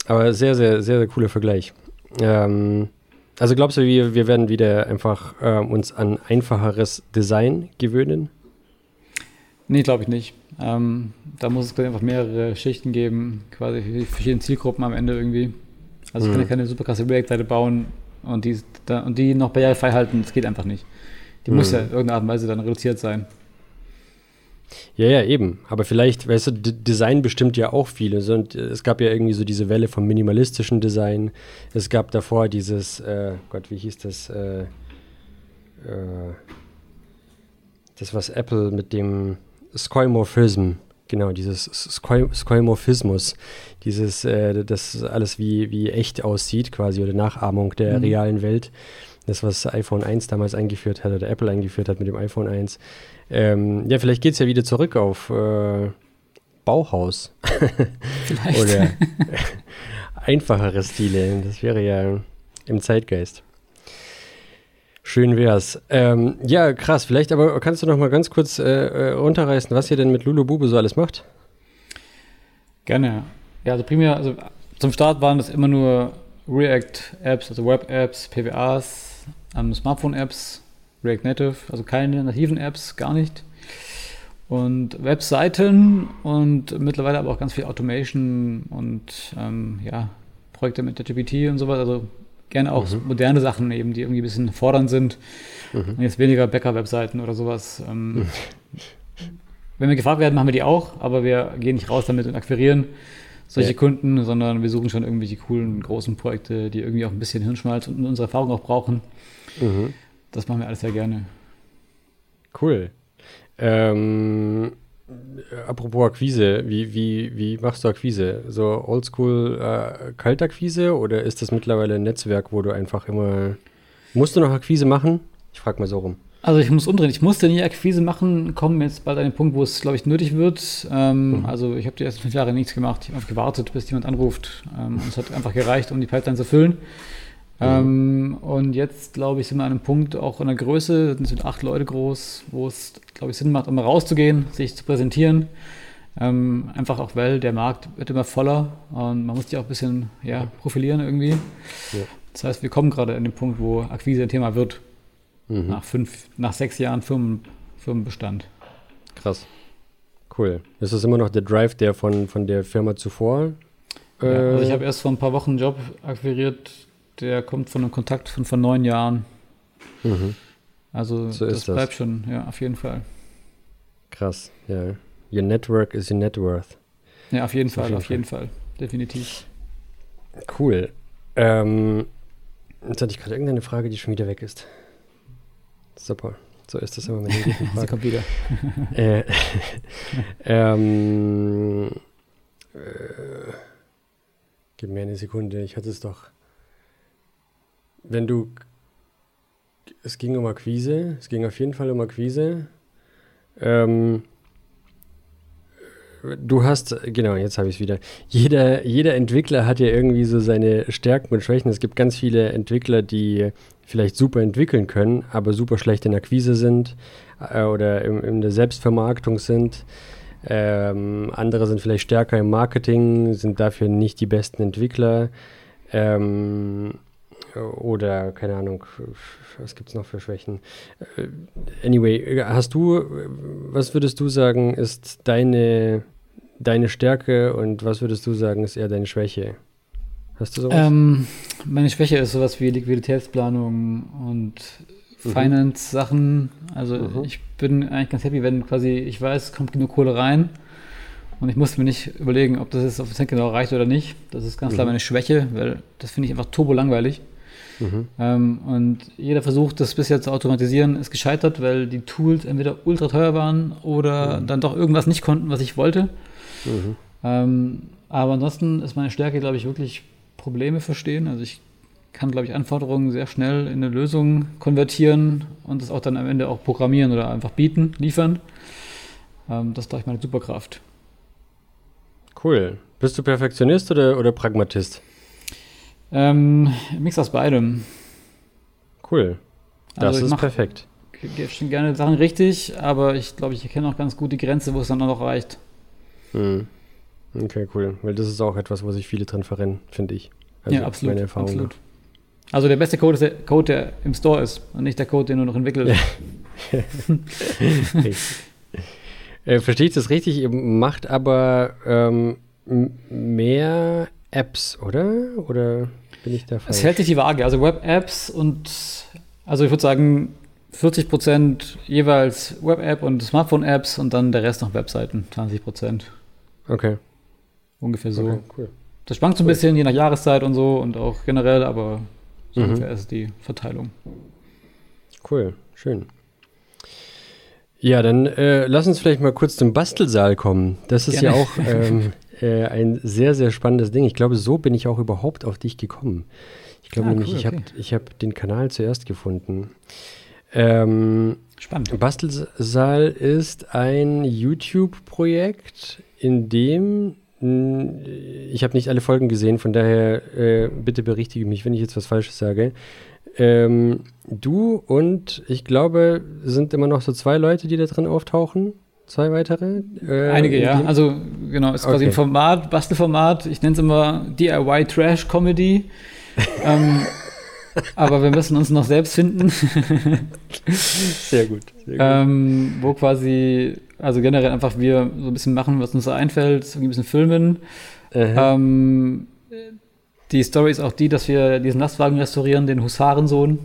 Aber sehr, sehr, sehr, sehr cooler Vergleich. Ähm, also glaubst du, wir, wir werden wieder einfach äh, uns an einfacheres Design gewöhnen? Nee, glaube ich nicht. Ähm, da muss es einfach mehrere Schichten geben, quasi für verschiedene Zielgruppen am Ende irgendwie. Also ich kann ja mhm. keine super krasse React-Seite bauen, und die, und die noch barrierefrei halten, das geht einfach nicht. Die mhm. muss ja in irgendeiner Art und Weise dann reduziert sein. Ja, ja, eben. Aber vielleicht, weißt du, D Design bestimmt ja auch viel. Also, und es gab ja irgendwie so diese Welle vom minimalistischen Design. Es gab davor dieses, äh, Gott, wie hieß das? Äh, äh, das, was Apple mit dem Skeuomorphism Genau, dieses Skeuomorphismus, dieses, äh, das alles wie, wie echt aussieht quasi oder Nachahmung der mhm. realen Welt. Das, was iPhone 1 damals eingeführt hat oder Apple eingeführt hat mit dem iPhone 1. Ähm, ja, vielleicht geht es ja wieder zurück auf äh, Bauhaus. Vielleicht. oder einfachere Stile. Das wäre ja im Zeitgeist. Schön wär's. Ähm, ja, krass. Vielleicht aber kannst du noch mal ganz kurz äh, äh runterreißen, was ihr denn mit Lulu Bube so alles macht? Gerne. Ja, also primär, also zum Start waren das immer nur React-Apps, also Web-Apps, PWAs, ähm, Smartphone-Apps, React Native, also keine nativen Apps, gar nicht. Und Webseiten und mittlerweile aber auch ganz viel Automation und ähm, ja, Projekte mit der GPT und sowas. Also gerne auch mhm. moderne Sachen eben, die irgendwie ein bisschen fordernd sind. Mhm. Und jetzt weniger Bäcker-Webseiten oder sowas. Ähm, mhm. Wenn wir gefragt werden, machen wir die auch, aber wir gehen nicht raus damit und akquirieren solche ja. Kunden, sondern wir suchen schon irgendwelche coolen, großen Projekte, die irgendwie auch ein bisschen Hirnschmalz und unsere Erfahrung auch brauchen. Mhm. Das machen wir alles sehr gerne. Cool. Ähm, äh, apropos Akquise, wie, wie, wie machst du Akquise? So oldschool äh, Kaltakquise oder ist das mittlerweile ein Netzwerk, wo du einfach immer. Musst du noch Akquise machen? Ich frage mal so rum. Also ich muss umdrehen. Ich musste nie Akquise machen, kommen jetzt bald an den Punkt, wo es, glaube ich, nötig wird. Ähm, mhm. Also ich habe die ersten fünf Jahre nichts gemacht. Ich habe gewartet, bis jemand anruft. Ähm, und es hat einfach gereicht, um die Pipeline zu füllen. Ähm, und jetzt, glaube ich, sind wir an einem Punkt, auch in der Größe, sind acht Leute groß, wo es, glaube ich, Sinn macht, immer rauszugehen, sich zu präsentieren. Ähm, einfach auch, weil der Markt wird immer voller und man muss sich auch ein bisschen ja, profilieren irgendwie. Ja. Das heißt, wir kommen gerade an den Punkt, wo Akquise ein Thema wird. Mhm. Nach fünf, nach sechs Jahren Firmen, Firmenbestand. Krass. Cool. Ist das immer noch der Drive, der von, von der Firma zuvor? Äh, ja, also ich habe erst vor ein paar Wochen einen Job akquiriert, der kommt von einem Kontakt von vor neun Jahren. Mhm. Also so das bleibt das. schon, ja, auf jeden Fall. Krass, ja. Your network is your net worth. Ja, auf jeden Fall, auf jeden Fall. Fall. Definitiv. Cool. Ähm, jetzt hatte ich gerade irgendeine Frage, die schon wieder weg ist. Super. So ist das immer mit den. Sie kommt wieder. äh, ähm, äh, gib mir eine Sekunde. Ich hatte es doch. Wenn du. Es ging um Akquise. Es ging auf jeden Fall um Akquise. Ähm, du hast, genau, jetzt habe ich es wieder. Jeder, jeder Entwickler hat ja irgendwie so seine Stärken und Schwächen. Es gibt ganz viele Entwickler, die vielleicht super entwickeln können, aber super schlecht in Akquise sind äh, oder im, in der Selbstvermarktung sind. Ähm, andere sind vielleicht stärker im Marketing, sind dafür nicht die besten Entwickler. Ähm, oder keine Ahnung, was gibt es noch für Schwächen? Äh, anyway, hast du, was würdest du sagen, ist deine deine Stärke und was würdest du sagen, ist eher deine Schwäche? Hast du sowas? Ähm, meine Schwäche ist sowas wie Liquiditätsplanung und mhm. Finance-Sachen. Also mhm. ich bin eigentlich ganz happy, wenn quasi ich weiß, es kommt genug Kohle rein und ich muss mir nicht überlegen, ob das jetzt auf den genau reicht oder nicht. Das ist ganz mhm. klar meine Schwäche, weil das finde ich einfach turbo langweilig. Mhm. Ähm, und jeder Versuch, das bisher zu automatisieren, ist gescheitert, weil die Tools entweder ultra teuer waren oder mhm. dann doch irgendwas nicht konnten, was ich wollte. Mhm. Ähm, aber ansonsten ist meine Stärke, glaube ich, wirklich Probleme verstehen. Also ich kann, glaube ich, Anforderungen sehr schnell in eine Lösung konvertieren und das auch dann am Ende auch programmieren oder einfach bieten, liefern. Ähm, das ist, glaube ich, meine Superkraft. Cool. Bist du Perfektionist oder, oder Pragmatist? Ähm, Mix aus beidem. Cool. Das also ist perfekt. Ich gebe schon gerne Sachen richtig, aber ich glaube, ich erkenne auch ganz gut die Grenze, wo es dann noch reicht. Mhm. Okay, cool. Weil das ist auch etwas, wo sich viele dran verrennen, finde ich. Also ja, absolut. Meine Erfahrung absolut. Also der beste Code ist der Code, der im Store ist und nicht der Code, den du noch entwickelt äh, Verstehe ich das richtig? Ihr macht aber ähm, mehr Apps, oder? Oder bin ich da falsch? Es hält sich die Waage. Also Web-Apps und, also ich würde sagen, 40 Prozent jeweils Web-App und Smartphone-Apps und dann der Rest noch Webseiten, 20 Prozent. Okay. Ungefähr so. Okay, cool. Das schwankt so ein bisschen je nach Jahreszeit und so und auch generell, aber so mhm. ungefähr ist die Verteilung. Cool, schön. Ja, dann äh, lass uns vielleicht mal kurz zum Bastelsaal kommen. Das ist Gerne. ja auch ähm, äh, ein sehr, sehr spannendes Ding. Ich glaube, so bin ich auch überhaupt auf dich gekommen. Ich glaube ah, nämlich, cool, okay. ich habe hab den Kanal zuerst gefunden. Ähm, Spannend. Bastelsaal ist ein YouTube-Projekt, in dem ich habe nicht alle Folgen gesehen, von daher äh, bitte berichtige mich, wenn ich jetzt was Falsches sage. Ähm, du und ich glaube, sind immer noch so zwei Leute, die da drin auftauchen. Zwei weitere? Äh, Einige, ja. Also, genau, ist quasi okay. ein Format, Bastelformat. Ich nenne es immer DIY Trash Comedy. ähm, aber wir müssen uns noch selbst finden. sehr gut. Sehr gut. Ähm, wo quasi, also generell einfach wir so ein bisschen machen, was uns so einfällt, so ein bisschen filmen. Ähm, die Story ist auch die, dass wir diesen Lastwagen restaurieren, den Husarensohn.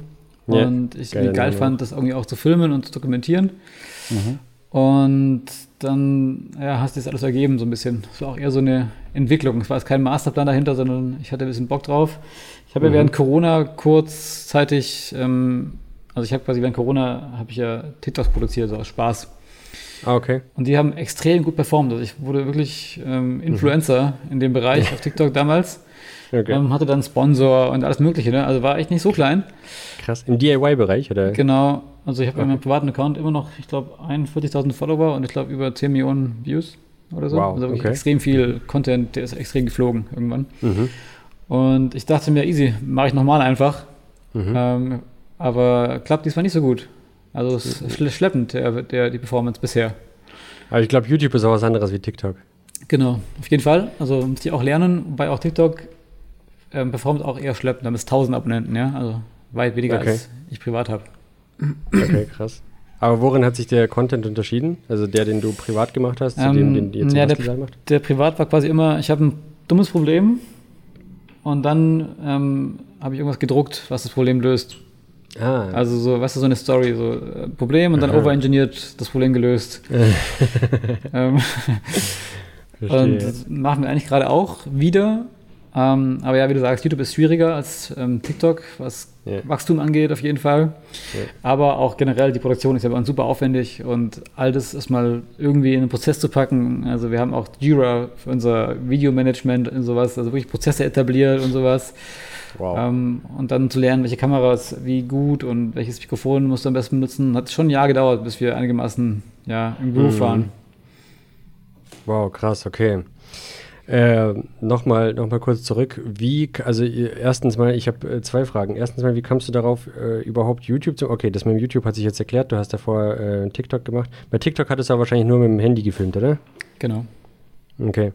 Yeah. Und ich geil, geil fand, das irgendwie auch zu filmen und zu dokumentieren. Mhm. Und dann ja, hast du das alles ergeben, so ein bisschen. Es war auch eher so eine Entwicklung. Es war jetzt kein Masterplan dahinter, sondern ich hatte ein bisschen Bock drauf. Ich habe mhm. ja während Corona kurzzeitig, ähm, also ich habe quasi während Corona, habe ich ja TikToks produziert, so aus Spaß. Ah, okay. Und die haben extrem gut performt. Also ich wurde wirklich ähm. Influencer mhm. in dem Bereich auf TikTok damals. Okay. Ähm, hatte dann Sponsor und alles Mögliche. Ne? Also war echt nicht so klein. Krass. Im DIY-Bereich, oder? Genau. Also ich habe okay. in meinem privaten Account immer noch, ich glaube, 41.000 Follower und ich glaube über 10 Millionen Views oder so. Wow, also okay. extrem viel Content, der ist extrem geflogen irgendwann. Mhm. Und ich dachte mir, easy, mache ich nochmal einfach. Mhm. Ähm, aber klappt diesmal nicht so gut. Also es ist mhm. schleppend, der, der, die Performance bisher. Aber ich glaube, YouTube ist auch was anderes wie TikTok. Genau, auf jeden Fall. Also muss ich auch lernen, wobei auch TikTok ähm, performt auch eher schleppend. Da haben es 1000 Abonnenten, ja. Also weit weniger okay. als ich privat habe. Okay, krass. Aber worin hat sich der Content unterschieden? Also der, den du privat gemacht hast, zu ähm, dem, den jetzt ja, der, macht? Der privat war quasi immer, ich habe ein dummes Problem und dann ähm, habe ich irgendwas gedruckt, was das Problem löst. Ah. Also so, weißt du, so eine Story, so äh, Problem und dann overengineert, das Problem gelöst. ähm, und das machen wir eigentlich gerade auch wieder. Ähm, aber ja, wie du sagst, YouTube ist schwieriger als ähm, TikTok, was ja. Wachstum angeht, auf jeden Fall. Ja. Aber auch generell, die Produktion ist ja bei uns super aufwendig und all das erstmal irgendwie in den Prozess zu packen. Also wir haben auch Jira für unser Videomanagement und sowas, also wirklich Prozesse etabliert und sowas. Wow. Ähm, und dann zu lernen, welche Kameras wie gut und welches Mikrofon musst du am besten benutzen, hat schon ein Jahr gedauert, bis wir einigermaßen ja, im Groove mhm. waren. Wow, krass, okay. Äh, Nochmal noch mal kurz zurück. Wie, also erstens mal, ich habe äh, zwei Fragen. Erstens mal, wie kamst du darauf, äh, überhaupt YouTube zu. Okay, das mit dem YouTube hat sich jetzt erklärt. Du hast davor äh, TikTok gemacht. Bei TikTok hattest du aber wahrscheinlich nur mit dem Handy gefilmt, oder? Genau. Okay.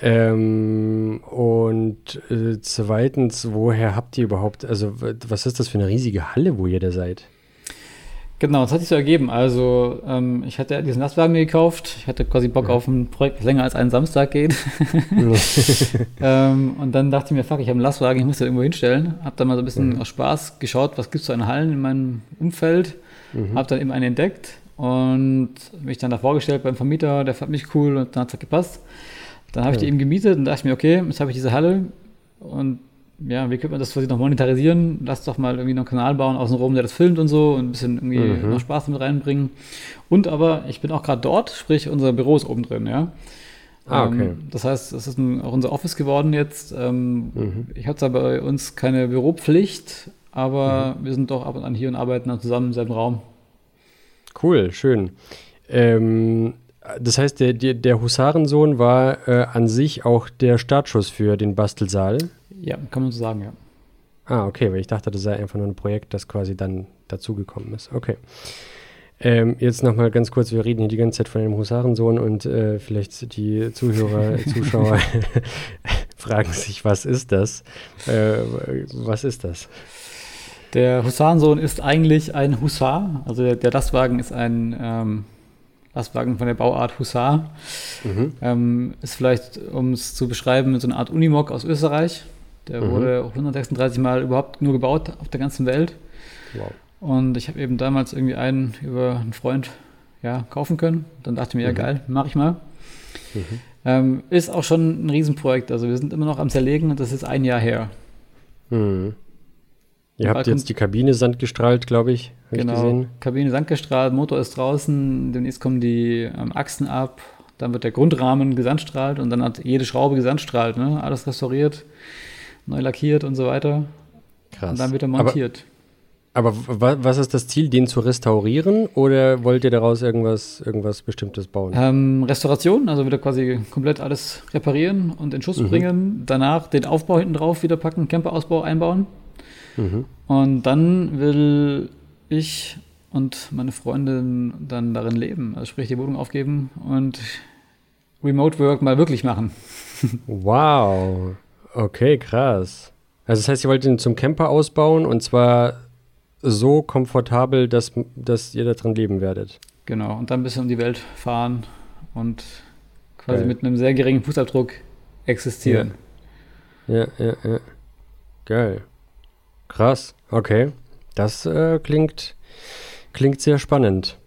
Ähm, und äh, zweitens, woher habt ihr überhaupt, also was ist das für eine riesige Halle, wo ihr da seid? Genau, das hat sich so ergeben. Also ähm, ich hatte diesen Lastwagen mir gekauft. Ich hatte quasi Bock ja. auf ein Projekt, das länger als einen Samstag geht. ähm, und dann dachte ich mir, fuck, ich habe einen Lastwagen, ich muss den irgendwo hinstellen. Habe dann mal so ein bisschen mhm. aus Spaß geschaut, was gibt es so an Hallen in meinem Umfeld. Mhm. Habe dann eben einen entdeckt und mich dann da vorgestellt beim Vermieter, der fand mich cool und dann hat es gepasst. Dann habe ich die eben gemietet und dachte mir, okay, jetzt habe ich diese Halle und ja, wie könnte man das quasi noch monetarisieren? Lass doch mal irgendwie noch einen Kanal bauen außenrum, der das filmt und so und ein bisschen irgendwie mhm. noch Spaß mit reinbringen. Und aber ich bin auch gerade dort, sprich unser Büro ist oben drin, ja. Ah, okay. Ähm, das heißt, es ist ein, auch unser Office geworden jetzt. Ähm, mhm. Ich habe zwar bei uns keine Büropflicht, aber mhm. wir sind doch ab und an hier und arbeiten dann zusammen im selben Raum. Cool, schön. Ähm, das heißt, der, der, der Husarensohn war äh, an sich auch der Startschuss für den Bastelsaal. Ja, kann man so sagen, ja. Ah, okay, weil ich dachte, das sei einfach nur ein Projekt, das quasi dann dazugekommen ist. Okay. Ähm, jetzt nochmal ganz kurz, wir reden hier die ganze Zeit von dem Husarensohn und äh, vielleicht die Zuhörer, Zuschauer fragen sich, was ist das? Äh, was ist das? Der Husarensohn ist eigentlich ein Husar, also der, der Lastwagen ist ein ähm, Lastwagen von der Bauart Husar. Mhm. Ähm, ist vielleicht, um es zu beschreiben, so eine Art Unimog aus Österreich. Der mhm. wurde 136 Mal überhaupt nur gebaut auf der ganzen Welt. Wow. Und ich habe eben damals irgendwie einen über einen Freund ja, kaufen können. Dann dachte ich mir, ja mhm. geil, mache ich mal. Mhm. Ähm, ist auch schon ein Riesenprojekt. Also wir sind immer noch am Zerlegen und das ist ein Jahr her. Mhm. Ihr habt jetzt die Kabine sandgestrahlt, glaube ich. Genau, ich Kabine sandgestrahlt, Motor ist draußen, demnächst kommen die ähm, Achsen ab, dann wird der Grundrahmen gesandstrahlt und dann hat jede Schraube gesandstrahlt, ne? alles restauriert neu lackiert und so weiter. Krass. Und dann wird er montiert. Aber, aber was ist das Ziel, den zu restaurieren oder wollt ihr daraus irgendwas, irgendwas Bestimmtes bauen? Ähm, Restauration, also wieder quasi komplett alles reparieren und in Schuss mhm. bringen. Danach den Aufbau hinten drauf wieder packen, Camperausbau einbauen. Mhm. Und dann will ich und meine Freundin dann darin leben, also sprich die Wohnung aufgeben und Remote Work mal wirklich machen. wow. Okay, krass. Also das heißt, ihr wollt ihn zum Camper ausbauen und zwar so komfortabel, dass, dass ihr da drin leben werdet. Genau, und dann ein bisschen um die Welt fahren und quasi Geil. mit einem sehr geringen Fußabdruck existieren. Ja, ja, ja. ja. Geil. Krass, okay. Das äh, klingt, klingt sehr spannend.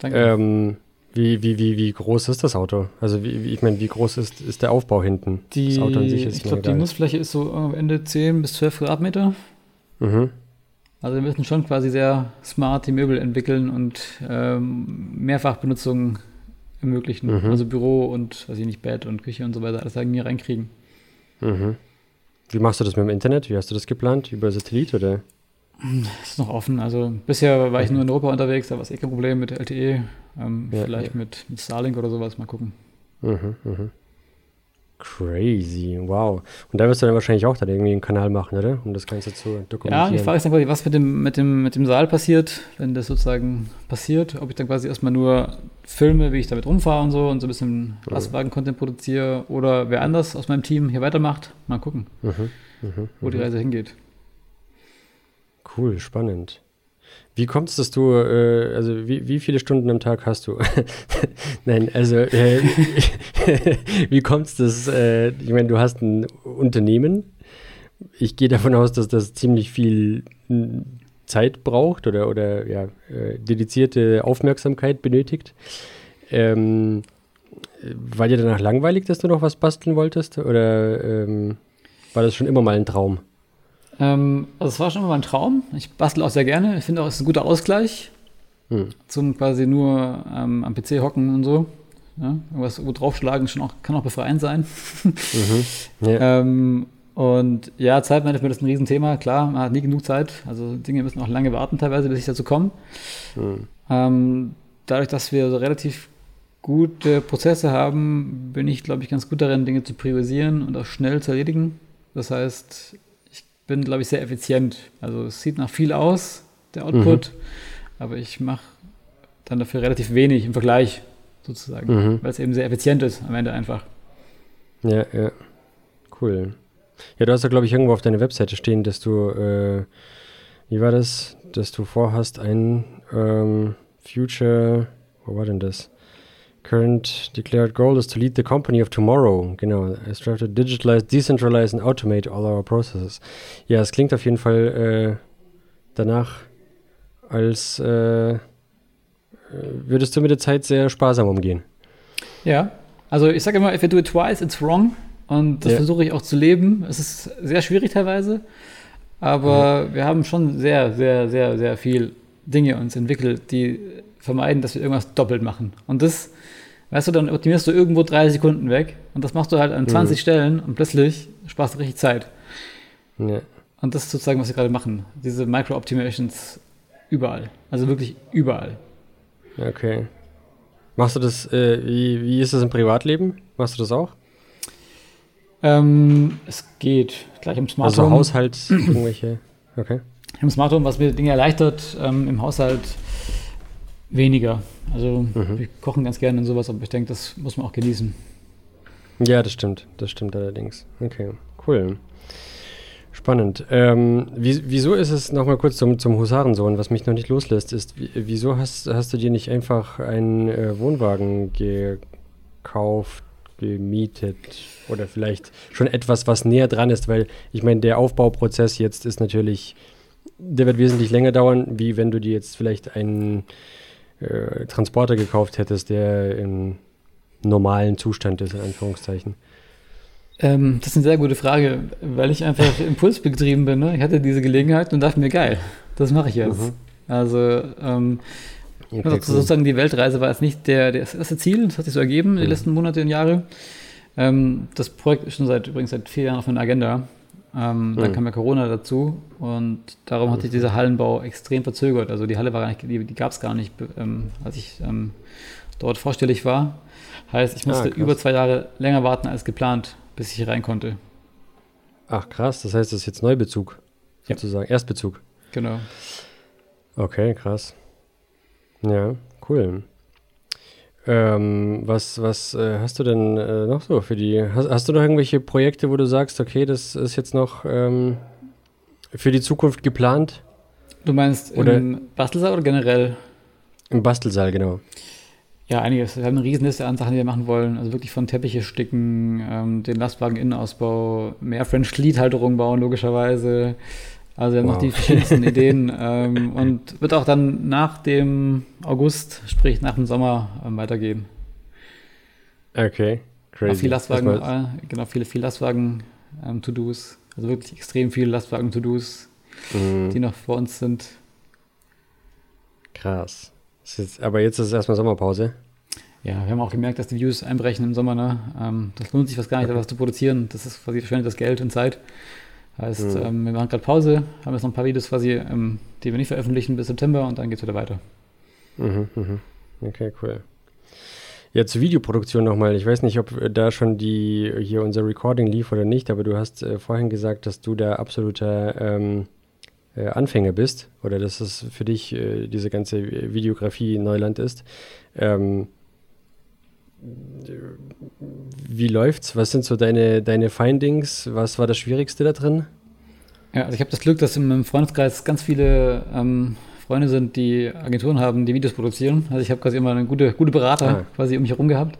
Danke. Ähm, wie, wie, wie, wie groß ist das Auto? Also wie, wie ich meine, wie groß ist, ist der Aufbau hinten? Die, das Auto an sich ist Ich glaube, die Nussfläche ist so am Ende 10 bis 12 Quadratmeter. Mhm. Also wir müssen schon quasi sehr smart die Möbel entwickeln und ähm, Mehrfachbenutzung ermöglichen. Mhm. Also Büro und, weiß ich nicht, Bett und Küche und so weiter, alles irgendwie reinkriegen. Mhm. Wie machst du das mit dem Internet? Wie hast du das geplant? Über Satellit oder? Das ist noch offen. Also bisher war ich nur in Europa unterwegs, da war es eh kein Problem mit LTE. Ähm, ja, vielleicht ja. Mit, mit Starlink oder sowas, mal gucken. Mhm, mhm. Crazy, wow. Und da wirst du dann wahrscheinlich auch dann irgendwie einen Kanal machen, oder? Um das Ganze zu dokumentieren. Ja, die Frage ist dann quasi, was mit dem, mit, dem, mit dem Saal passiert, wenn das sozusagen passiert. Ob ich dann quasi erstmal nur filme, wie ich damit rumfahre und so und so ein bisschen Lastwagen-Content produziere oder wer anders aus meinem Team hier weitermacht. Mal gucken, mhm, mh, wo die mhm. Reise hingeht. Cool, spannend. Wie kommt es, dass du, äh, also wie, wie viele Stunden am Tag hast du? Nein, also äh, wie kommt es, dass, äh, ich meine, du hast ein Unternehmen. Ich gehe davon aus, dass das ziemlich viel hm, Zeit braucht oder, oder ja, äh, dedizierte Aufmerksamkeit benötigt. Ähm, war dir danach langweilig, dass du noch was basteln wolltest? Oder ähm, war das schon immer mal ein Traum? Ähm, also es war schon immer mein Traum. Ich bastel auch sehr gerne. Ich finde auch, es ist ein guter Ausgleich hm. zum quasi nur ähm, am PC hocken und so. Ja, irgendwas wo draufschlagen schon auch, kann auch befreiend sein. mhm. ja. ähm, und ja, Zeitmanagement ist ein Riesenthema. Klar, man hat nie genug Zeit. Also Dinge müssen auch lange warten teilweise, bis ich dazu komme. Mhm. Ähm, dadurch, dass wir so relativ gute Prozesse haben, bin ich, glaube ich, ganz gut darin, Dinge zu priorisieren und auch schnell zu erledigen. Das heißt, bin, glaube ich, sehr effizient. Also es sieht nach viel aus, der Output, mhm. aber ich mache dann dafür relativ wenig im Vergleich sozusagen, mhm. weil es eben sehr effizient ist am Ende einfach. Ja, ja. Cool. Ja, du hast ja, glaube ich, irgendwo auf deiner Webseite stehen, dass du, äh, wie war das, dass du vorhast, ein ähm, Future, wo war denn das? Current declared goal is to lead the company of tomorrow. Genau. I strive to digitalize, decentralize and automate all our processes. Ja, es klingt auf jeden Fall äh, danach, als äh, würdest du mit der Zeit sehr sparsam umgehen. Ja, also ich sage immer, if you do it twice, it's wrong. Und das ja. versuche ich auch zu leben. Es ist sehr schwierig teilweise, aber mhm. wir haben schon sehr, sehr, sehr, sehr viel Dinge uns entwickelt, die vermeiden, dass wir irgendwas doppelt machen. Und das Weißt du, dann optimierst du irgendwo drei Sekunden weg und das machst du halt an 20 mhm. Stellen und plötzlich sparst du richtig Zeit. Ja. Und das ist sozusagen, was wir gerade machen. Diese Micro-Optimations überall. Also wirklich überall. Okay. Machst du das, äh, wie, wie ist das im Privatleben? Machst du das auch? Ähm, es geht. Gleich im Smart Home. Also Haushalt, irgendwelche, okay. Im Smart Home, was mir Dinge erleichtert, ähm, im Haushalt weniger. Also mhm. wir kochen ganz gerne und sowas, aber ich denke, das muss man auch genießen. Ja, das stimmt. Das stimmt allerdings. Okay, cool. Spannend. Ähm, wie, wieso ist es nochmal kurz zum, zum Husarensohn, was mich noch nicht loslässt, ist, wieso hast, hast du dir nicht einfach einen äh, Wohnwagen gekauft, gemietet oder vielleicht schon etwas, was näher dran ist, weil ich meine, der Aufbauprozess jetzt ist natürlich, der wird wesentlich länger dauern, wie wenn du dir jetzt vielleicht einen äh, Transporter gekauft hättest, der im normalen Zustand ist, in Anführungszeichen? Ähm, das ist eine sehr gute Frage, weil ich einfach impulsbetrieben bin. Ne? Ich hatte diese Gelegenheit und dachte mir, geil, das mache ich jetzt. Mhm. Also, ähm, okay, also sozusagen die Weltreise war jetzt nicht der, das erste Ziel, das hat sich so ergeben in den mhm. letzten Monate und Jahre. Ähm, das Projekt ist schon seit übrigens seit vier Jahren auf meiner Agenda. Ähm, mhm. Dann kam ja Corona dazu und darum hat sich dieser Hallenbau extrem verzögert. Also die Halle war gar nicht, die, die gab es gar nicht, ähm, als ich ähm, dort vorstellig war. Heißt, ich musste ah, über zwei Jahre länger warten als geplant, bis ich hier rein konnte. Ach krass, das heißt, das ist jetzt Neubezug, sozusagen, ja. Erstbezug. Genau. Okay, krass. Ja, cool. Ähm, was was äh, hast du denn äh, noch so für die? Hast, hast, du noch irgendwelche Projekte, wo du sagst, okay, das ist jetzt noch ähm, für die Zukunft geplant? Du meinst oder im Bastelsaal oder generell? Im Bastelsaal, genau. Ja, einiges. Wir haben eine Riesenliste an Sachen, die wir machen wollen. Also wirklich von Teppiche sticken, ähm, den Lastwagen-Innenausbau, mehr French-Fleet-Halterung bauen, logischerweise. Also wir haben wow. noch die verschiedensten Ideen ähm, und wird auch dann nach dem August, sprich nach dem Sommer, ähm, weitergehen. Okay, crazy. Auch viel Lastwagen, äh, genau, viele, viele Lastwagen-To-Dos. Ähm, also wirklich extrem viele Lastwagen-To-Dos, mhm. die noch vor uns sind. Krass. Jetzt, aber jetzt ist es erstmal Sommerpause. Ja, wir haben auch gemerkt, dass die Views einbrechen im Sommer. Ne? Ähm, das lohnt sich fast gar nicht, okay. was zu produzieren. Das ist quasi verschwendet das Geld und Zeit. Heißt, mhm. ähm, wir machen gerade Pause, haben jetzt noch ein paar Videos quasi, ähm, die wir nicht veröffentlichen bis September und dann geht es wieder weiter. Mhm, mhm. Okay, cool. Ja, zur Videoproduktion nochmal. Ich weiß nicht, ob da schon die hier unser Recording lief oder nicht, aber du hast äh, vorhin gesagt, dass du da absoluter ähm, äh, Anfänger bist oder dass es für dich äh, diese ganze Videografie Neuland ist. Ähm, wie läuft's? Was sind so deine, deine Findings? Was war das Schwierigste da drin? Ja, also ich habe das Glück, dass in meinem Freundeskreis ganz viele ähm, Freunde sind, die Agenturen haben, die Videos produzieren. Also ich habe quasi immer eine gute, gute Berater ah. quasi um mich herum gehabt.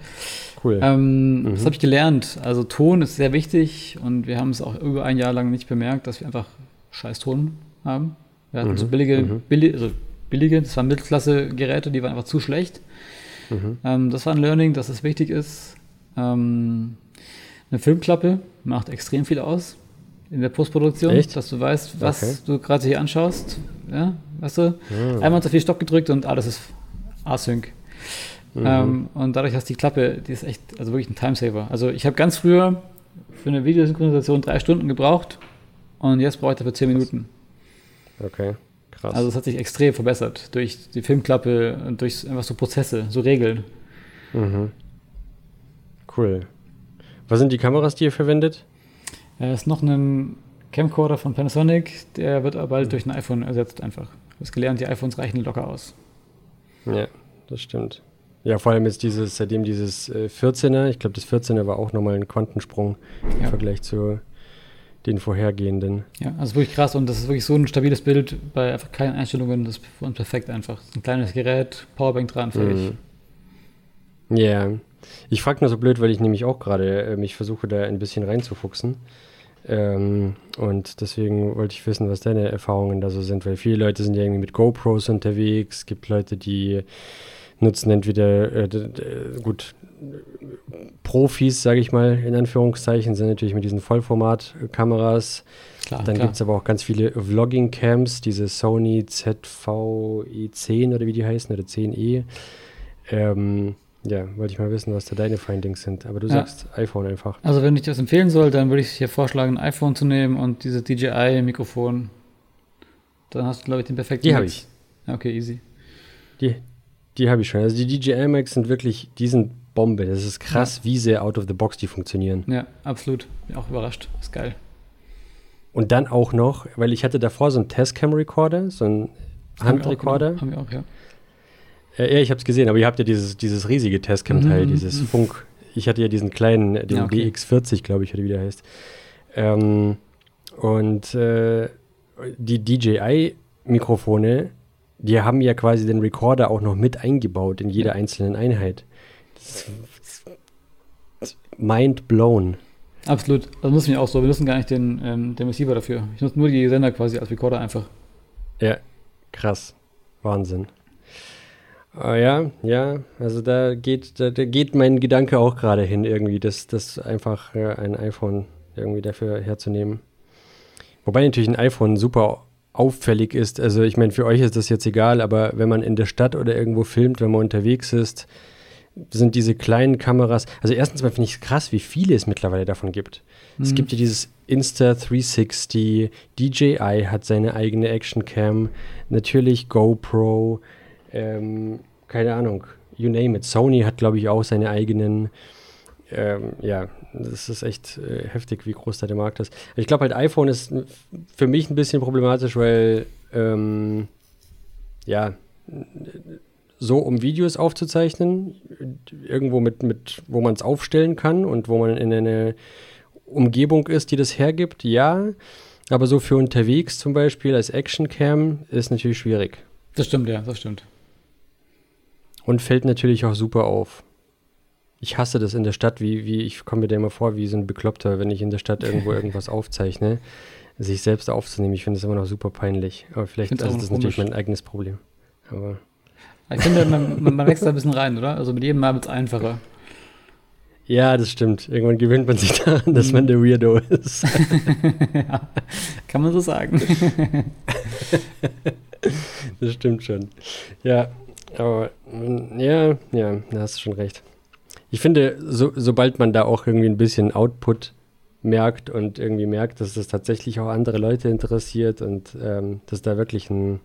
Cool. Ähm, mhm. Das habe ich gelernt. Also Ton ist sehr wichtig und wir haben es auch über ein Jahr lang nicht bemerkt, dass wir einfach scheiß Ton haben. Wir hatten mhm. so billige, mhm. billige, also billige, das waren Mittelklasse-Geräte, die waren einfach zu schlecht. Mhm. Ähm, das war ein Learning, dass es wichtig ist. Ähm, eine Filmklappe macht extrem viel aus. in der Postproduktion, Echt? dass du weißt, was okay. du gerade hier anschaust. Ja, weißt du? Mhm. Einmal zu viel Stopp gedrückt und alles ist async. Mhm. Ähm, und dadurch hast die Klappe, die ist echt, also wirklich ein Timesaver. Also ich habe ganz früher für eine Videosynchronisation drei Stunden gebraucht und jetzt brauche ich dafür zehn Minuten. Okay, krass. Also es hat sich extrem verbessert durch die Filmklappe und durch einfach so Prozesse, so Regeln. Mhm. Cool. Was sind die Kameras, die ihr verwendet? Es ist noch ein Camcorder von Panasonic, der wird aber bald mhm. durch ein iPhone ersetzt einfach. Du hast gelernt, die iPhones reichen locker aus. Ja, das stimmt. Ja, vor allem jetzt dieses, seitdem dieses äh, 14er, ich glaube, das 14er war auch nochmal ein Quantensprung ja. im Vergleich zu den vorhergehenden. Ja, also wirklich krass und das ist wirklich so ein stabiles Bild bei einfach keinen Einstellungen, das ist für uns perfekt einfach. Ein kleines Gerät, Powerbank dran, fertig. Mhm. Ja, mm. yeah. ich frage nur so blöd, weil ich nämlich auch gerade äh, mich versuche, da ein bisschen reinzufuchsen. Ähm, und deswegen wollte ich wissen, was deine Erfahrungen da so sind, weil viele Leute sind ja irgendwie mit GoPros unterwegs. Es gibt Leute, die nutzen entweder, äh, gut, Profis, sage ich mal, in Anführungszeichen, sind natürlich mit diesen Vollformat-Kameras. Dann gibt es aber auch ganz viele Vlogging-Cams, diese Sony ZVE10 oder wie die heißen, oder 10E. Ähm, ja, wollte ich mal wissen, was da deine Findings sind. Aber du ja. sagst iPhone einfach. Also, wenn ich das empfehlen soll, dann würde ich hier vorschlagen, ein iPhone zu nehmen und dieses DJI-Mikrofon. Dann hast du, glaube ich, den perfekten. Die habe ich. Okay, easy. Die, die habe ich schon. Also, die DJI-Macs sind wirklich, die sind Bombe. Das ist krass, ja. wie sehr out of the box die funktionieren. Ja, absolut. Bin auch überrascht. Ist geil. Und dann auch noch, weil ich hatte davor so einen Testcam-Recorder, so einen Handrecorder. Haben wir auch, ja. Äh, ja, ich habe es gesehen, aber ihr habt ja dieses, dieses riesige Testcam-Teil, mhm. dieses Funk. Ich hatte ja diesen kleinen, den ja, okay. BX40, glaube ich, oder wie der heißt. Ähm, und äh, die DJI-Mikrofone, die haben ja quasi den Recorder auch noch mit eingebaut in jeder einzelnen Einheit. Das ist mind blown. Absolut. Das nutzen wir auch so. Wir nutzen gar nicht den, ähm, den Receiver dafür. Ich nutze nur die Sender quasi als Recorder einfach. Ja, krass. Wahnsinn. Ah, ja, ja, also da geht, da, da, geht mein Gedanke auch gerade hin, irgendwie, das, das einfach ja, ein iPhone irgendwie dafür herzunehmen. Wobei natürlich ein iPhone super auffällig ist. Also ich meine, für euch ist das jetzt egal, aber wenn man in der Stadt oder irgendwo filmt, wenn man unterwegs ist, sind diese kleinen Kameras. Also erstens mal finde ich es krass, wie viele es mittlerweile davon gibt. Mhm. Es gibt ja dieses Insta 360, DJI hat seine eigene Action-Cam, natürlich GoPro, ähm, keine Ahnung, you name it. Sony hat, glaube ich, auch seine eigenen. Ähm, ja, das ist echt äh, heftig, wie groß da der Markt ist. Ich glaube halt, iPhone ist für mich ein bisschen problematisch, weil, ähm, ja, so um Videos aufzuzeichnen, irgendwo mit, mit wo man es aufstellen kann und wo man in eine Umgebung ist, die das hergibt, ja. Aber so für unterwegs zum Beispiel als Actioncam ist natürlich schwierig. Das stimmt, ja, das stimmt. Und fällt natürlich auch super auf. Ich hasse das in der Stadt, wie, wie ich komme mir da immer vor wie so ein Bekloppter, wenn ich in der Stadt irgendwo irgendwas aufzeichne, sich selbst aufzunehmen. Ich finde das immer noch super peinlich. Aber vielleicht ist also das komisch. natürlich mein eigenes Problem. Aber ich finde, man, man, wächst da ein bisschen rein, oder? Also mit jedem Mal wird es einfacher. Ja, das stimmt. Irgendwann gewöhnt man sich daran, dass man der Weirdo ist. ja, kann man so sagen. das stimmt schon. Ja, aber ja, ja, da hast du schon recht. Ich finde, so, sobald man da auch irgendwie ein bisschen Output merkt und irgendwie merkt, dass das tatsächlich auch andere Leute interessiert und ähm, dass da wirklich ein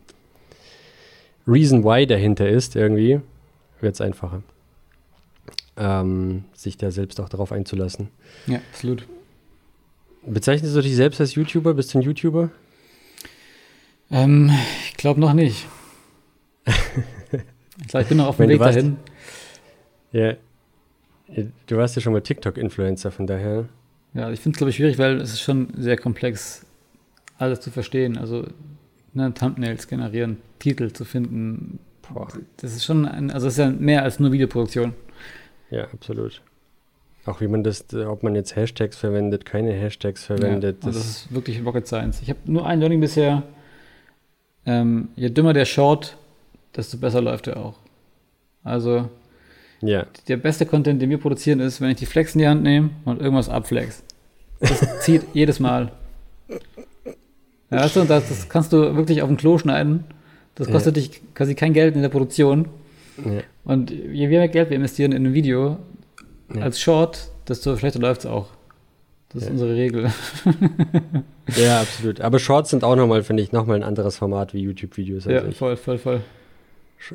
Reason Why dahinter ist, irgendwie, wird es einfacher. Ähm, sich da selbst auch darauf einzulassen. Ja, absolut. Bezeichnest du dich selbst als YouTuber? Bist du ein YouTuber? Ähm, ich glaube noch nicht. ich bin noch auf dem Weg dahin. Ja. Du warst ja schon mal TikTok-Influencer, von daher. Ja, ich finde es, glaube ich, schwierig, weil es ist schon sehr komplex, alles zu verstehen. Also ne, Thumbnails generieren, Titel zu finden. Boah. Das ist schon, ein, also das ist ja mehr als nur Videoproduktion. Ja, absolut. Auch wie man das, ob man jetzt Hashtags verwendet, keine Hashtags verwendet. Ja, das, das, ist wirklich Rocket Science. Ich habe nur ein Learning bisher. Ähm, je dümmer der Short, desto besser läuft er auch. Also ja. der beste Content, den wir produzieren, ist, wenn ich die Flex in die Hand nehme und irgendwas abflex. Das zieht jedes Mal. Ja, weißt du, das, das kannst du wirklich auf dem Klo schneiden. Das kostet ja. dich quasi kein Geld in der Produktion. Ja. Und je mehr Geld wir investieren in ein Video ja. als Short, desto schlechter läuft es auch. Das ist unsere Regel. ja, absolut. Aber Shorts sind auch nochmal, finde ich, nochmal ein anderes Format wie YouTube-Videos. Ja, voll, voll, voll.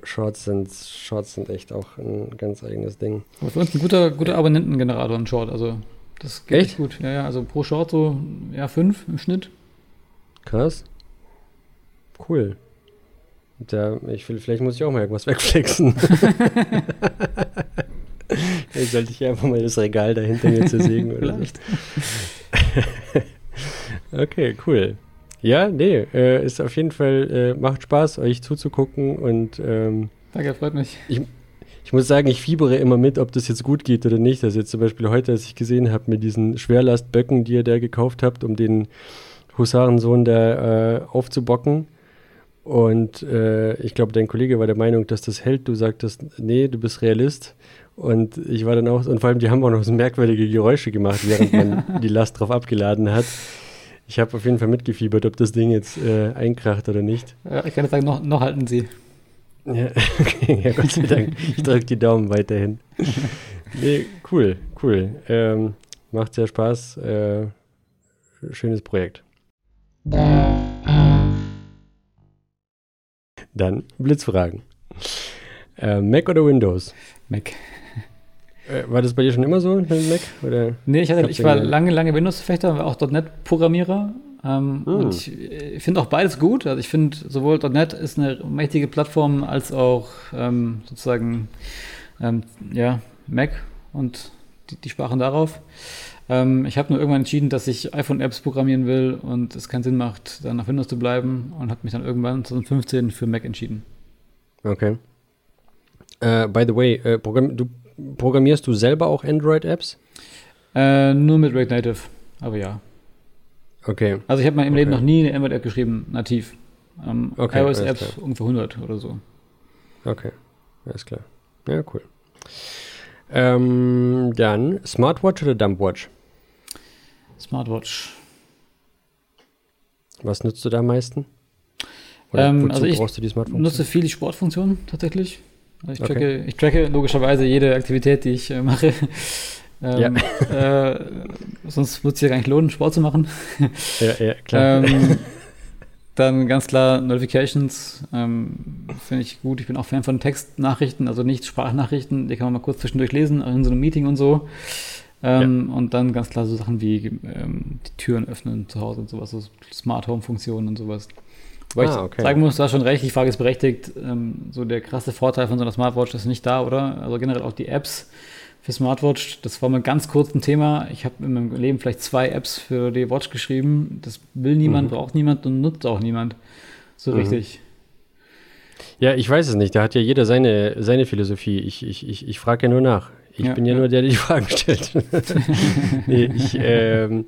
Shorts sind, Shorts sind echt auch ein ganz eigenes Ding. Aber für uns ein guter, guter Abonnentengenerator, ein Short. Also, das geht echt? gut. Ja, ja, also pro Short so, ja, fünf im Schnitt. Krass. Cool. Da, ich will, vielleicht muss ich auch mal irgendwas wegflexen. Jetzt sollte ich einfach mal das Regal da hinter mir zu sägen oder nicht. okay, cool. Ja, nee, äh, ist auf jeden Fall, äh, macht Spaß, euch zuzugucken und ähm, Danke, freut mich. Ich, ich muss sagen, ich fiebere immer mit, ob das jetzt gut geht oder nicht. Also jetzt zum Beispiel heute, als ich gesehen habe mit diesen Schwerlastböcken, die ihr da gekauft habt, um den Husarensohn da äh, aufzubocken. Und äh, ich glaube, dein Kollege war der Meinung, dass das hält. Du sagtest, nee, du bist Realist. Und ich war dann auch, und vor allem, die haben auch noch so merkwürdige Geräusche gemacht, während man die Last drauf abgeladen hat. Ich habe auf jeden Fall mitgefiebert, ob das Ding jetzt äh, einkracht oder nicht. Ja, ich kann jetzt sagen, noch, noch halten sie. Ja, okay, ja, Gott sei Dank. Ich drücke die Daumen weiterhin. Nee, cool, cool. Ähm, macht sehr Spaß. Äh, schönes Projekt. Dann Blitzfragen. Äh, Mac oder Windows? Mac. Äh, war das bei dir schon immer so mit Mac? Oder nee, ich, hatte, ich war lange, lange Windows-Fechter, war auch .NET-Programmierer. Ähm, hm. Und ich, ich finde auch beides gut. Also ich finde sowohl .NET ist eine mächtige Plattform als auch ähm, sozusagen ähm, ja, Mac und die, die Sprachen darauf. Ähm, ich habe nur irgendwann entschieden, dass ich iPhone-Apps programmieren will und es keinen Sinn macht, dann auf Windows zu bleiben und habe mich dann irgendwann 2015 für Mac entschieden. Okay. Uh, by the way, Programm du, programmierst du selber auch Android-Apps? Uh, nur mit React Native, aber ja. Okay. Also ich habe mal im okay. Leben noch nie eine Android-App geschrieben, nativ. Um, okay, iOS-Apps ungefähr 100 oder so. Okay, alles klar. Ja, cool. Ähm, dann Smartwatch oder Dumpwatch? Smartwatch. Was nutzt du da am meisten? Ähm, also ich nutze viel die Sportfunktion tatsächlich. Ich tracke, okay. ich tracke logischerweise jede Aktivität, die ich äh, mache. ähm, ja. äh, sonst würde es ja gar nicht lohnen, Sport zu machen. ja, ja, klar. Ähm, dann ganz klar Notifications ähm, finde ich gut. Ich bin auch Fan von Textnachrichten, also nicht Sprachnachrichten. Die kann man mal kurz zwischendurch lesen, in so einem Meeting und so. Ähm, ja. Und dann ganz klar so Sachen wie ähm, die Türen öffnen zu Hause und sowas, so Smart Home Funktionen und sowas. Weil ah, ich okay. sagen muss, du hast schon recht, die Frage ist berechtigt. Ähm, so der krasse Vorteil von so einer Smartwatch ist nicht da, oder? Also generell auch die Apps für Smartwatch, das war mal ganz kurz ein Thema. Ich habe in meinem Leben vielleicht zwei Apps für die Watch geschrieben. Das will niemand, mhm. braucht niemand und nutzt auch niemand. So mhm. richtig. Ja, ich weiß es nicht. Da hat ja jeder seine, seine Philosophie. Ich, ich, ich, ich frage ja nur nach. Ich ja, bin ja, ja, nur der, der die Fragen stellt. nee, ich, ähm,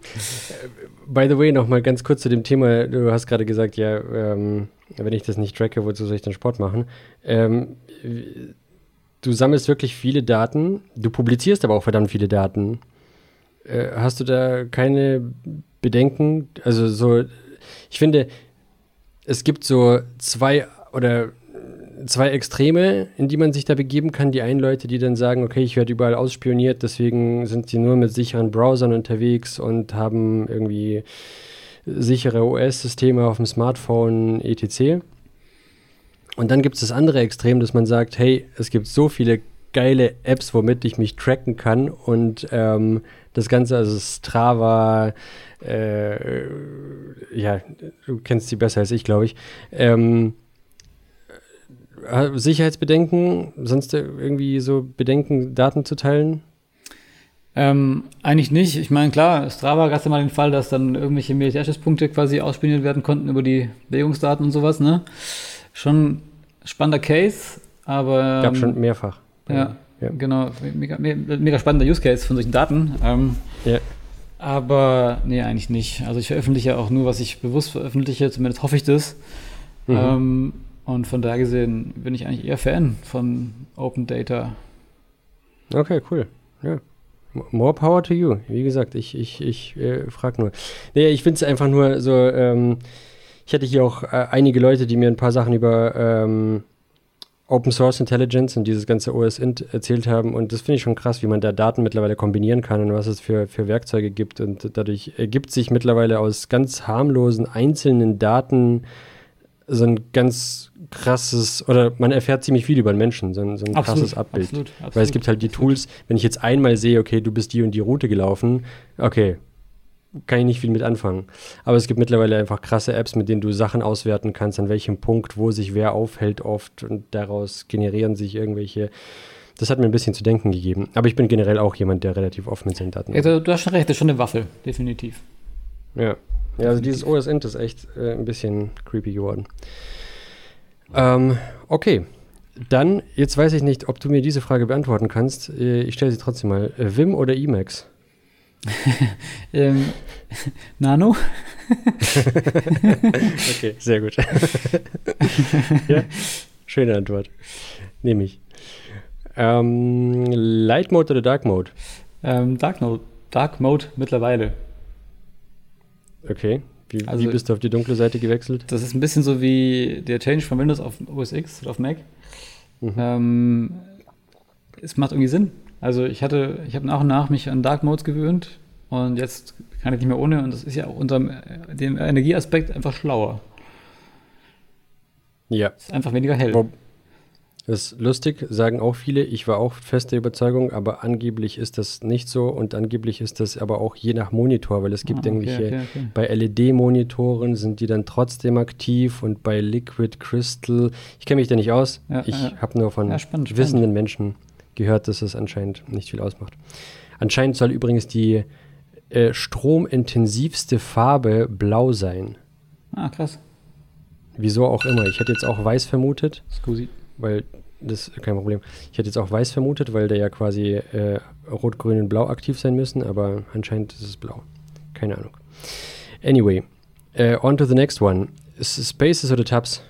by the way, noch mal ganz kurz zu dem Thema. Du hast gerade gesagt, ja, ähm, wenn ich das nicht tracke, wozu soll ich dann Sport machen? Ähm, du sammelst wirklich viele Daten, du publizierst aber auch verdammt viele Daten. Äh, hast du da keine Bedenken? Also so, ich finde, es gibt so zwei oder zwei Extreme, in die man sich da begeben kann. Die einen Leute, die dann sagen, okay, ich werde überall ausspioniert, deswegen sind sie nur mit sicheren Browsern unterwegs und haben irgendwie sichere OS-Systeme auf dem Smartphone, etc. Und dann gibt es das andere Extrem, dass man sagt, hey, es gibt so viele geile Apps, womit ich mich tracken kann und ähm, das Ganze, also Strava, äh, ja, du kennst sie besser als ich, glaube ich. Ähm, Sicherheitsbedenken, sonst irgendwie so Bedenken, Daten zu teilen? Ähm, eigentlich nicht. Ich meine, klar, Strava gab es ja mal den Fall, dass dann irgendwelche Militärstützpunkte quasi ausspioniert werden konnten über die Bewegungsdaten und sowas, ne? Schon spannender Case, aber. Gab schon ähm, mehrfach. Ja, ja. genau. Mega, mega, spannender Use Case von solchen Daten. Ähm, ja. Aber nee, eigentlich nicht. Also ich veröffentliche auch nur, was ich bewusst veröffentliche, zumindest hoffe ich das. Mhm. Ähm, und von daher gesehen bin ich eigentlich eher Fan von Open Data. Okay, cool. Ja. More power to you. Wie gesagt, ich, ich, ich äh, frage nur. Nee, ich finde es einfach nur so, ähm, Ich hatte hier auch äh, einige Leute, die mir ein paar Sachen über ähm, Open Source Intelligence und dieses ganze OS-Int erzählt haben. Und das finde ich schon krass, wie man da Daten mittlerweile kombinieren kann und was es für, für Werkzeuge gibt. Und dadurch ergibt sich mittlerweile aus ganz harmlosen einzelnen Daten so ein ganz krasses, oder man erfährt ziemlich viel über den Menschen, so ein, so ein absolut, krasses Abbild. Absolut, absolut, Weil es gibt halt die Tools, wenn ich jetzt einmal sehe, okay, du bist die und die Route gelaufen, okay, kann ich nicht viel mit anfangen. Aber es gibt mittlerweile einfach krasse Apps, mit denen du Sachen auswerten kannst, an welchem Punkt, wo sich wer aufhält oft und daraus generieren sich irgendwelche. Das hat mir ein bisschen zu denken gegeben. Aber ich bin generell auch jemand, der relativ offen mit seinen Daten ist. Ja, du hast schon recht, das ist schon eine Waffe, definitiv. Ja. Ja, also dieses OS-Int ist echt äh, ein bisschen creepy geworden. Ähm, okay. Dann, jetzt weiß ich nicht, ob du mir diese Frage beantworten kannst. Äh, ich stelle sie trotzdem mal. Äh, Vim oder Emacs? ähm, Nano? okay, sehr gut. ja, schöne Antwort. Nehme ich. Ähm, Light Mode oder Dark Mode? Ähm, Dark Mode. Dark Mode mittlerweile. Okay. Wie, also, wie, bist du auf die dunkle Seite gewechselt? Das ist ein bisschen so wie der Change von Windows auf OS X oder auf Mac. Mhm. Ähm, es macht irgendwie Sinn. Also ich hatte, ich habe nach und nach mich an Dark Modes gewöhnt und jetzt kann ich nicht mehr ohne und das ist ja auch unter dem Energieaspekt einfach schlauer. Ja. Ist einfach weniger hell. Wo, das ist lustig, sagen auch viele. Ich war auch fest der Überzeugung, aber angeblich ist das nicht so und angeblich ist das aber auch je nach Monitor, weil es gibt ah, okay, irgendwelche, okay, okay. bei LED-Monitoren sind die dann trotzdem aktiv und bei Liquid Crystal, ich kenne mich da nicht aus. Ja, ich ja. habe nur von ja, spannend, wissenden spannend. Menschen gehört, dass es anscheinend nicht viel ausmacht. Anscheinend soll übrigens die äh, stromintensivste Farbe blau sein. Ah, krass. Wieso auch immer. Ich hätte jetzt auch weiß vermutet. Scusi weil das ist kein Problem. Ich hätte jetzt auch weiß vermutet, weil der ja quasi äh, rot, grün und blau aktiv sein müssen, aber anscheinend ist es blau. Keine Ahnung. Anyway, uh, on to the next one. Spaces oder Tabs?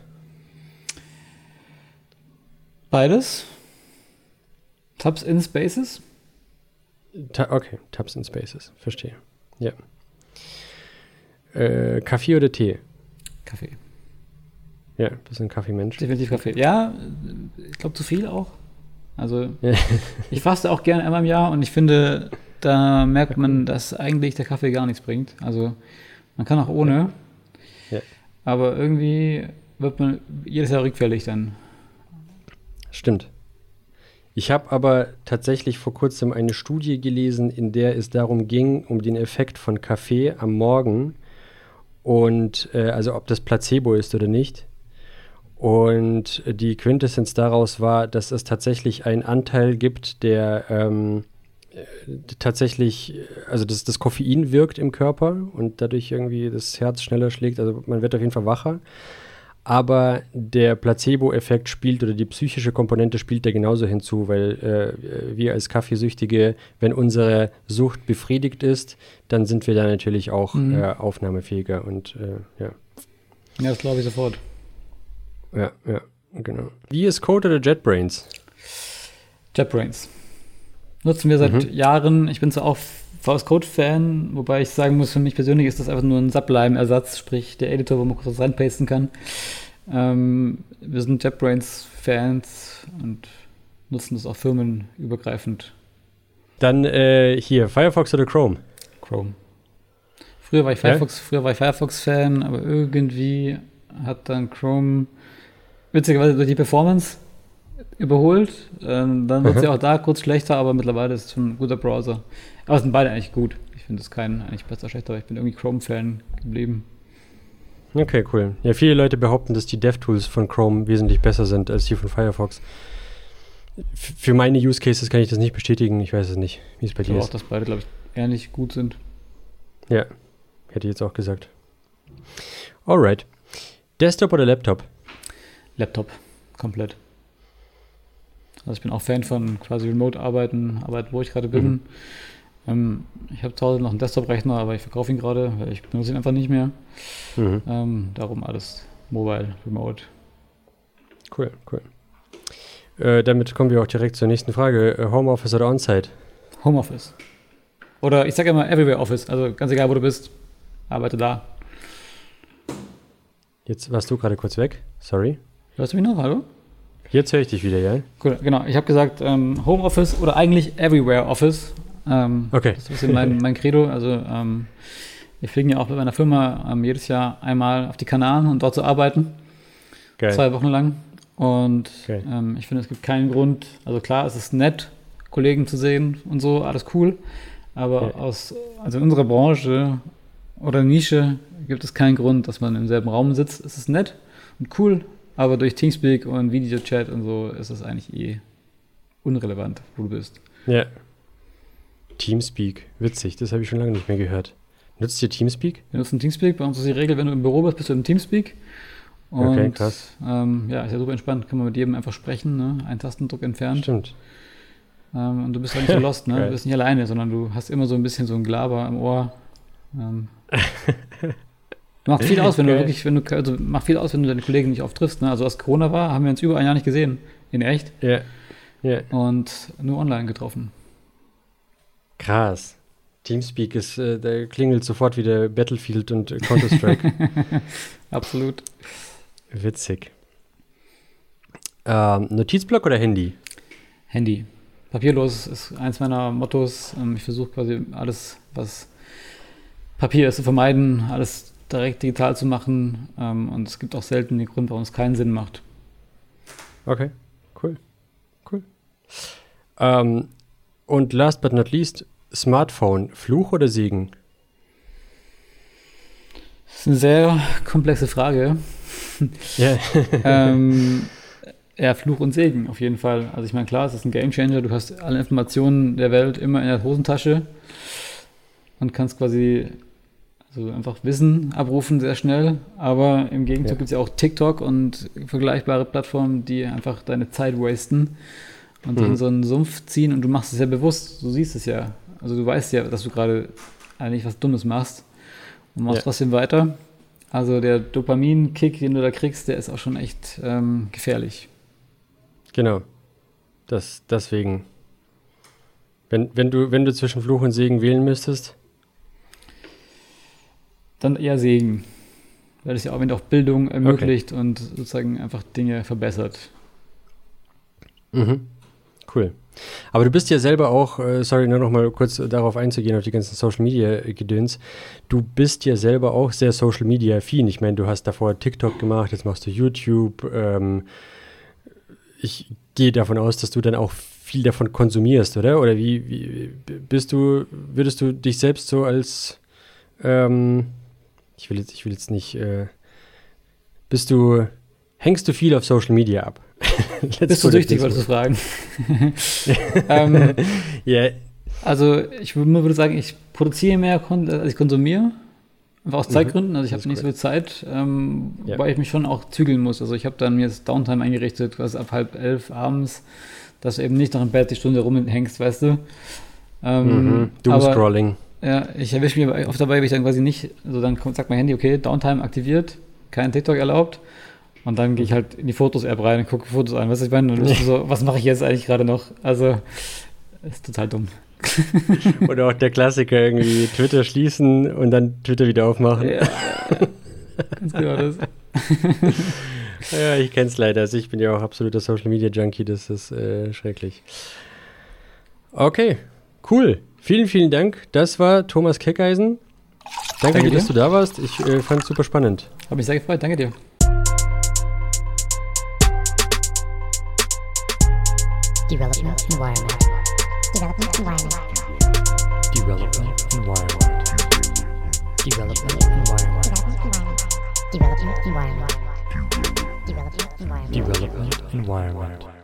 Beides. Tabs in Spaces? Ta okay, Tabs in Spaces. Verstehe. Ja. Äh, Kaffee oder Tee? Kaffee. Ja, du bist ein Kaffeemensch. Definitiv Kaffee. Ja, ich glaube zu viel auch. Also ich faste auch gerne einmal im Jahr und ich finde, da merkt man, dass eigentlich der Kaffee gar nichts bringt. Also man kann auch ohne, ja. aber irgendwie wird man jedes Jahr rückfällig dann. Stimmt. Ich habe aber tatsächlich vor kurzem eine Studie gelesen, in der es darum ging, um den Effekt von Kaffee am Morgen und äh, also ob das Placebo ist oder nicht. Und die Quintessenz daraus war, dass es tatsächlich einen Anteil gibt, der ähm, tatsächlich, also dass das Koffein wirkt im Körper und dadurch irgendwie das Herz schneller schlägt. Also man wird auf jeden Fall wacher. Aber der Placebo-Effekt spielt oder die psychische Komponente spielt da genauso hinzu, weil äh, wir als Kaffeesüchtige, wenn unsere Sucht befriedigt ist, dann sind wir da natürlich auch mhm. äh, aufnahmefähiger und äh, ja. Ja, das glaube ich sofort. Ja, ja, genau. Wie ist Code oder JetBrains? JetBrains. Nutzen wir seit mhm. Jahren. Ich bin zwar auch VS Code-Fan, wobei ich sagen muss, für mich persönlich ist das einfach nur ein Sublime-Ersatz, sprich der Editor, wo man kurz was reinpasten kann. Ähm, wir sind JetBrains-Fans und nutzen das auch firmenübergreifend. Dann äh, hier, Firefox oder Chrome? Chrome. Früher war ich Firefox, ja? früher war ich Firefox-Fan, aber irgendwie hat dann Chrome witzigerweise durch die Performance überholt. Ähm, dann wird sie auch da kurz schlechter, aber mittlerweile ist es schon ein guter Browser. Aber es sind beide eigentlich gut. Ich finde es keinen eigentlich besser schlechter, aber ich bin irgendwie Chrome-Fan geblieben. Okay, cool. Ja, viele Leute behaupten, dass die DevTools von Chrome wesentlich besser sind als die von Firefox. F für meine Use Cases kann ich das nicht bestätigen. Ich weiß es nicht, wie es bei ich dir ist. Ich auch, dass beide, glaube ich, ähnlich gut sind. Ja, hätte ich jetzt auch gesagt. Alright. Desktop oder Laptop? Laptop, komplett. Also ich bin auch Fan von quasi Remote-Arbeiten, Arbeit, wo ich gerade bin. Mhm. Ähm, ich habe zu Hause noch einen Desktop-Rechner, aber ich verkaufe ihn gerade, weil ich benutze ihn einfach nicht mehr. Mhm. Ähm, darum alles mobile, remote. Cool, cool. Äh, damit kommen wir auch direkt zur nächsten Frage. Äh, Homeoffice oder On-Site? Homeoffice. Oder ich sage immer Everywhere Office, also ganz egal, wo du bist, arbeite da. Jetzt warst du gerade kurz weg. Sorry. Hörst du mich noch? Hallo? Jetzt höre ich dich wieder, ja? Cool, genau. Ich habe gesagt ähm, Homeoffice oder eigentlich Everywhere Office. Ähm, okay. Das ist ein bisschen mein, mein Credo. Also ähm, wir fliegen ja auch bei meiner Firma ähm, jedes Jahr einmal auf die Kanaren, um dort zu arbeiten. Geil. Zwei Wochen lang. Und ähm, ich finde, es gibt keinen Grund. Also klar, es ist nett, Kollegen zu sehen und so, alles cool. Aber ja. aus, also in unserer Branche oder Nische gibt es keinen Grund, dass man im selben Raum sitzt. Es ist nett und cool, aber durch Teamspeak und Videochat und so ist es eigentlich eh unrelevant, wo du bist. Ja. Teamspeak, witzig, das habe ich schon lange nicht mehr gehört. Nutzt ihr Teamspeak? Wir nutzen Teamspeak. Bei uns ist die Regel, wenn du im Büro bist, bist du im Teamspeak. Und, okay, krass. Ähm, ja, ist ja super entspannt. Kann man mit jedem einfach sprechen, ne? Ein Tastendruck entfernt. Stimmt. Ähm, und du bist halt nicht so lost, ne? Du bist nicht alleine, sondern du hast immer so ein bisschen so ein Glaber im Ohr. Ähm, macht viel aus, wenn du wirklich, wenn du, also macht viel aus, wenn du deine Kollegen nicht oft triffst, ne? Also als Corona war, haben wir uns über ein Jahr nicht gesehen. In echt. Ja. Yeah. Yeah. Und nur online getroffen. Krass. Teamspeak ist, äh, da klingelt sofort wieder Battlefield und Counter-Strike. Absolut. Witzig. Ähm, Notizblock oder Handy? Handy. Papierlos ist eins meiner Mottos. Ähm, ich versuche quasi alles, was Papier ist, zu vermeiden, alles direkt digital zu machen. Ähm, und es gibt auch selten den Grund, warum es keinen Sinn macht. Okay, cool. Cool. Ähm, und last but not least, Smartphone, Fluch oder Segen? Das ist eine sehr komplexe Frage. Ja. ähm, ja, Fluch und Segen auf jeden Fall. Also ich meine, klar, es ist ein Gamechanger. Du hast alle Informationen der Welt immer in der Hosentasche und kannst quasi also einfach Wissen abrufen sehr schnell. Aber im Gegenzug ja. gibt es ja auch TikTok und vergleichbare Plattformen, die einfach deine Zeit wasten und mhm. in so einen Sumpf ziehen und du machst es ja bewusst. Du siehst es ja. Also du weißt ja, dass du gerade eigentlich was Dummes machst und machst ja. trotzdem weiter. Also der Dopamin-Kick, den du da kriegst, der ist auch schon echt ähm, gefährlich. Genau. Das, deswegen. Wenn, wenn, du, wenn du zwischen Fluch und Segen wählen müsstest? Dann eher Segen. Weil es ja auch, wenn auch Bildung ermöglicht okay. und sozusagen einfach Dinge verbessert. Mhm. Cool. Aber du bist ja selber auch, äh, sorry, nur noch mal kurz darauf einzugehen, auf die ganzen Social Media Gedöns. Du bist ja selber auch sehr Social Media affin. Ich meine, du hast davor TikTok gemacht, jetzt machst du YouTube. Ähm, ich gehe davon aus, dass du dann auch viel davon konsumierst, oder? Oder wie, wie bist du, würdest du dich selbst so als, ähm, ich will jetzt, ich will jetzt nicht, äh, bist du, hängst du viel auf Social Media ab? Bist du süchtig, wolltest du fragen. ähm, yeah. Also ich würde sagen, ich produziere mehr, als ich konsumiere. Einfach aus mhm. Zeitgründen. Also ich habe nicht so viel Zeit, ähm, ja. wobei ich mich schon auch zügeln muss. Also ich habe dann mir jetzt Downtime eingerichtet, was ab halb elf abends, dass du eben nicht noch im Bett die Stunde rumhängst, weißt du. Ähm, mhm. Doomscrolling. Ja, ich erwische mich oft dabei, wenn ich dann quasi nicht, also dann sagt mein Handy, okay, Downtime aktiviert, kein TikTok erlaubt. Und dann gehe ich halt in die Fotos-App rein und gucke Fotos an. Was ich meine, und so, was mache ich jetzt eigentlich gerade noch? Also, ist total dumm. Oder auch der Klassiker irgendwie Twitter schließen und dann Twitter wieder aufmachen. Ja, ganz genau das. ja, ich kenne es leider. Also ich bin ja auch absoluter Social Media Junkie, das ist äh, schrecklich. Okay, cool. Vielen, vielen Dank. Das war Thomas Keckeisen. Danke, Danke dir, dass du da warst. Ich äh, fand es super spannend. Habe mich sehr gefreut. Danke dir. Development environment. Development environment. Development environment. Development environment. Development environment. Development environment. Development environment.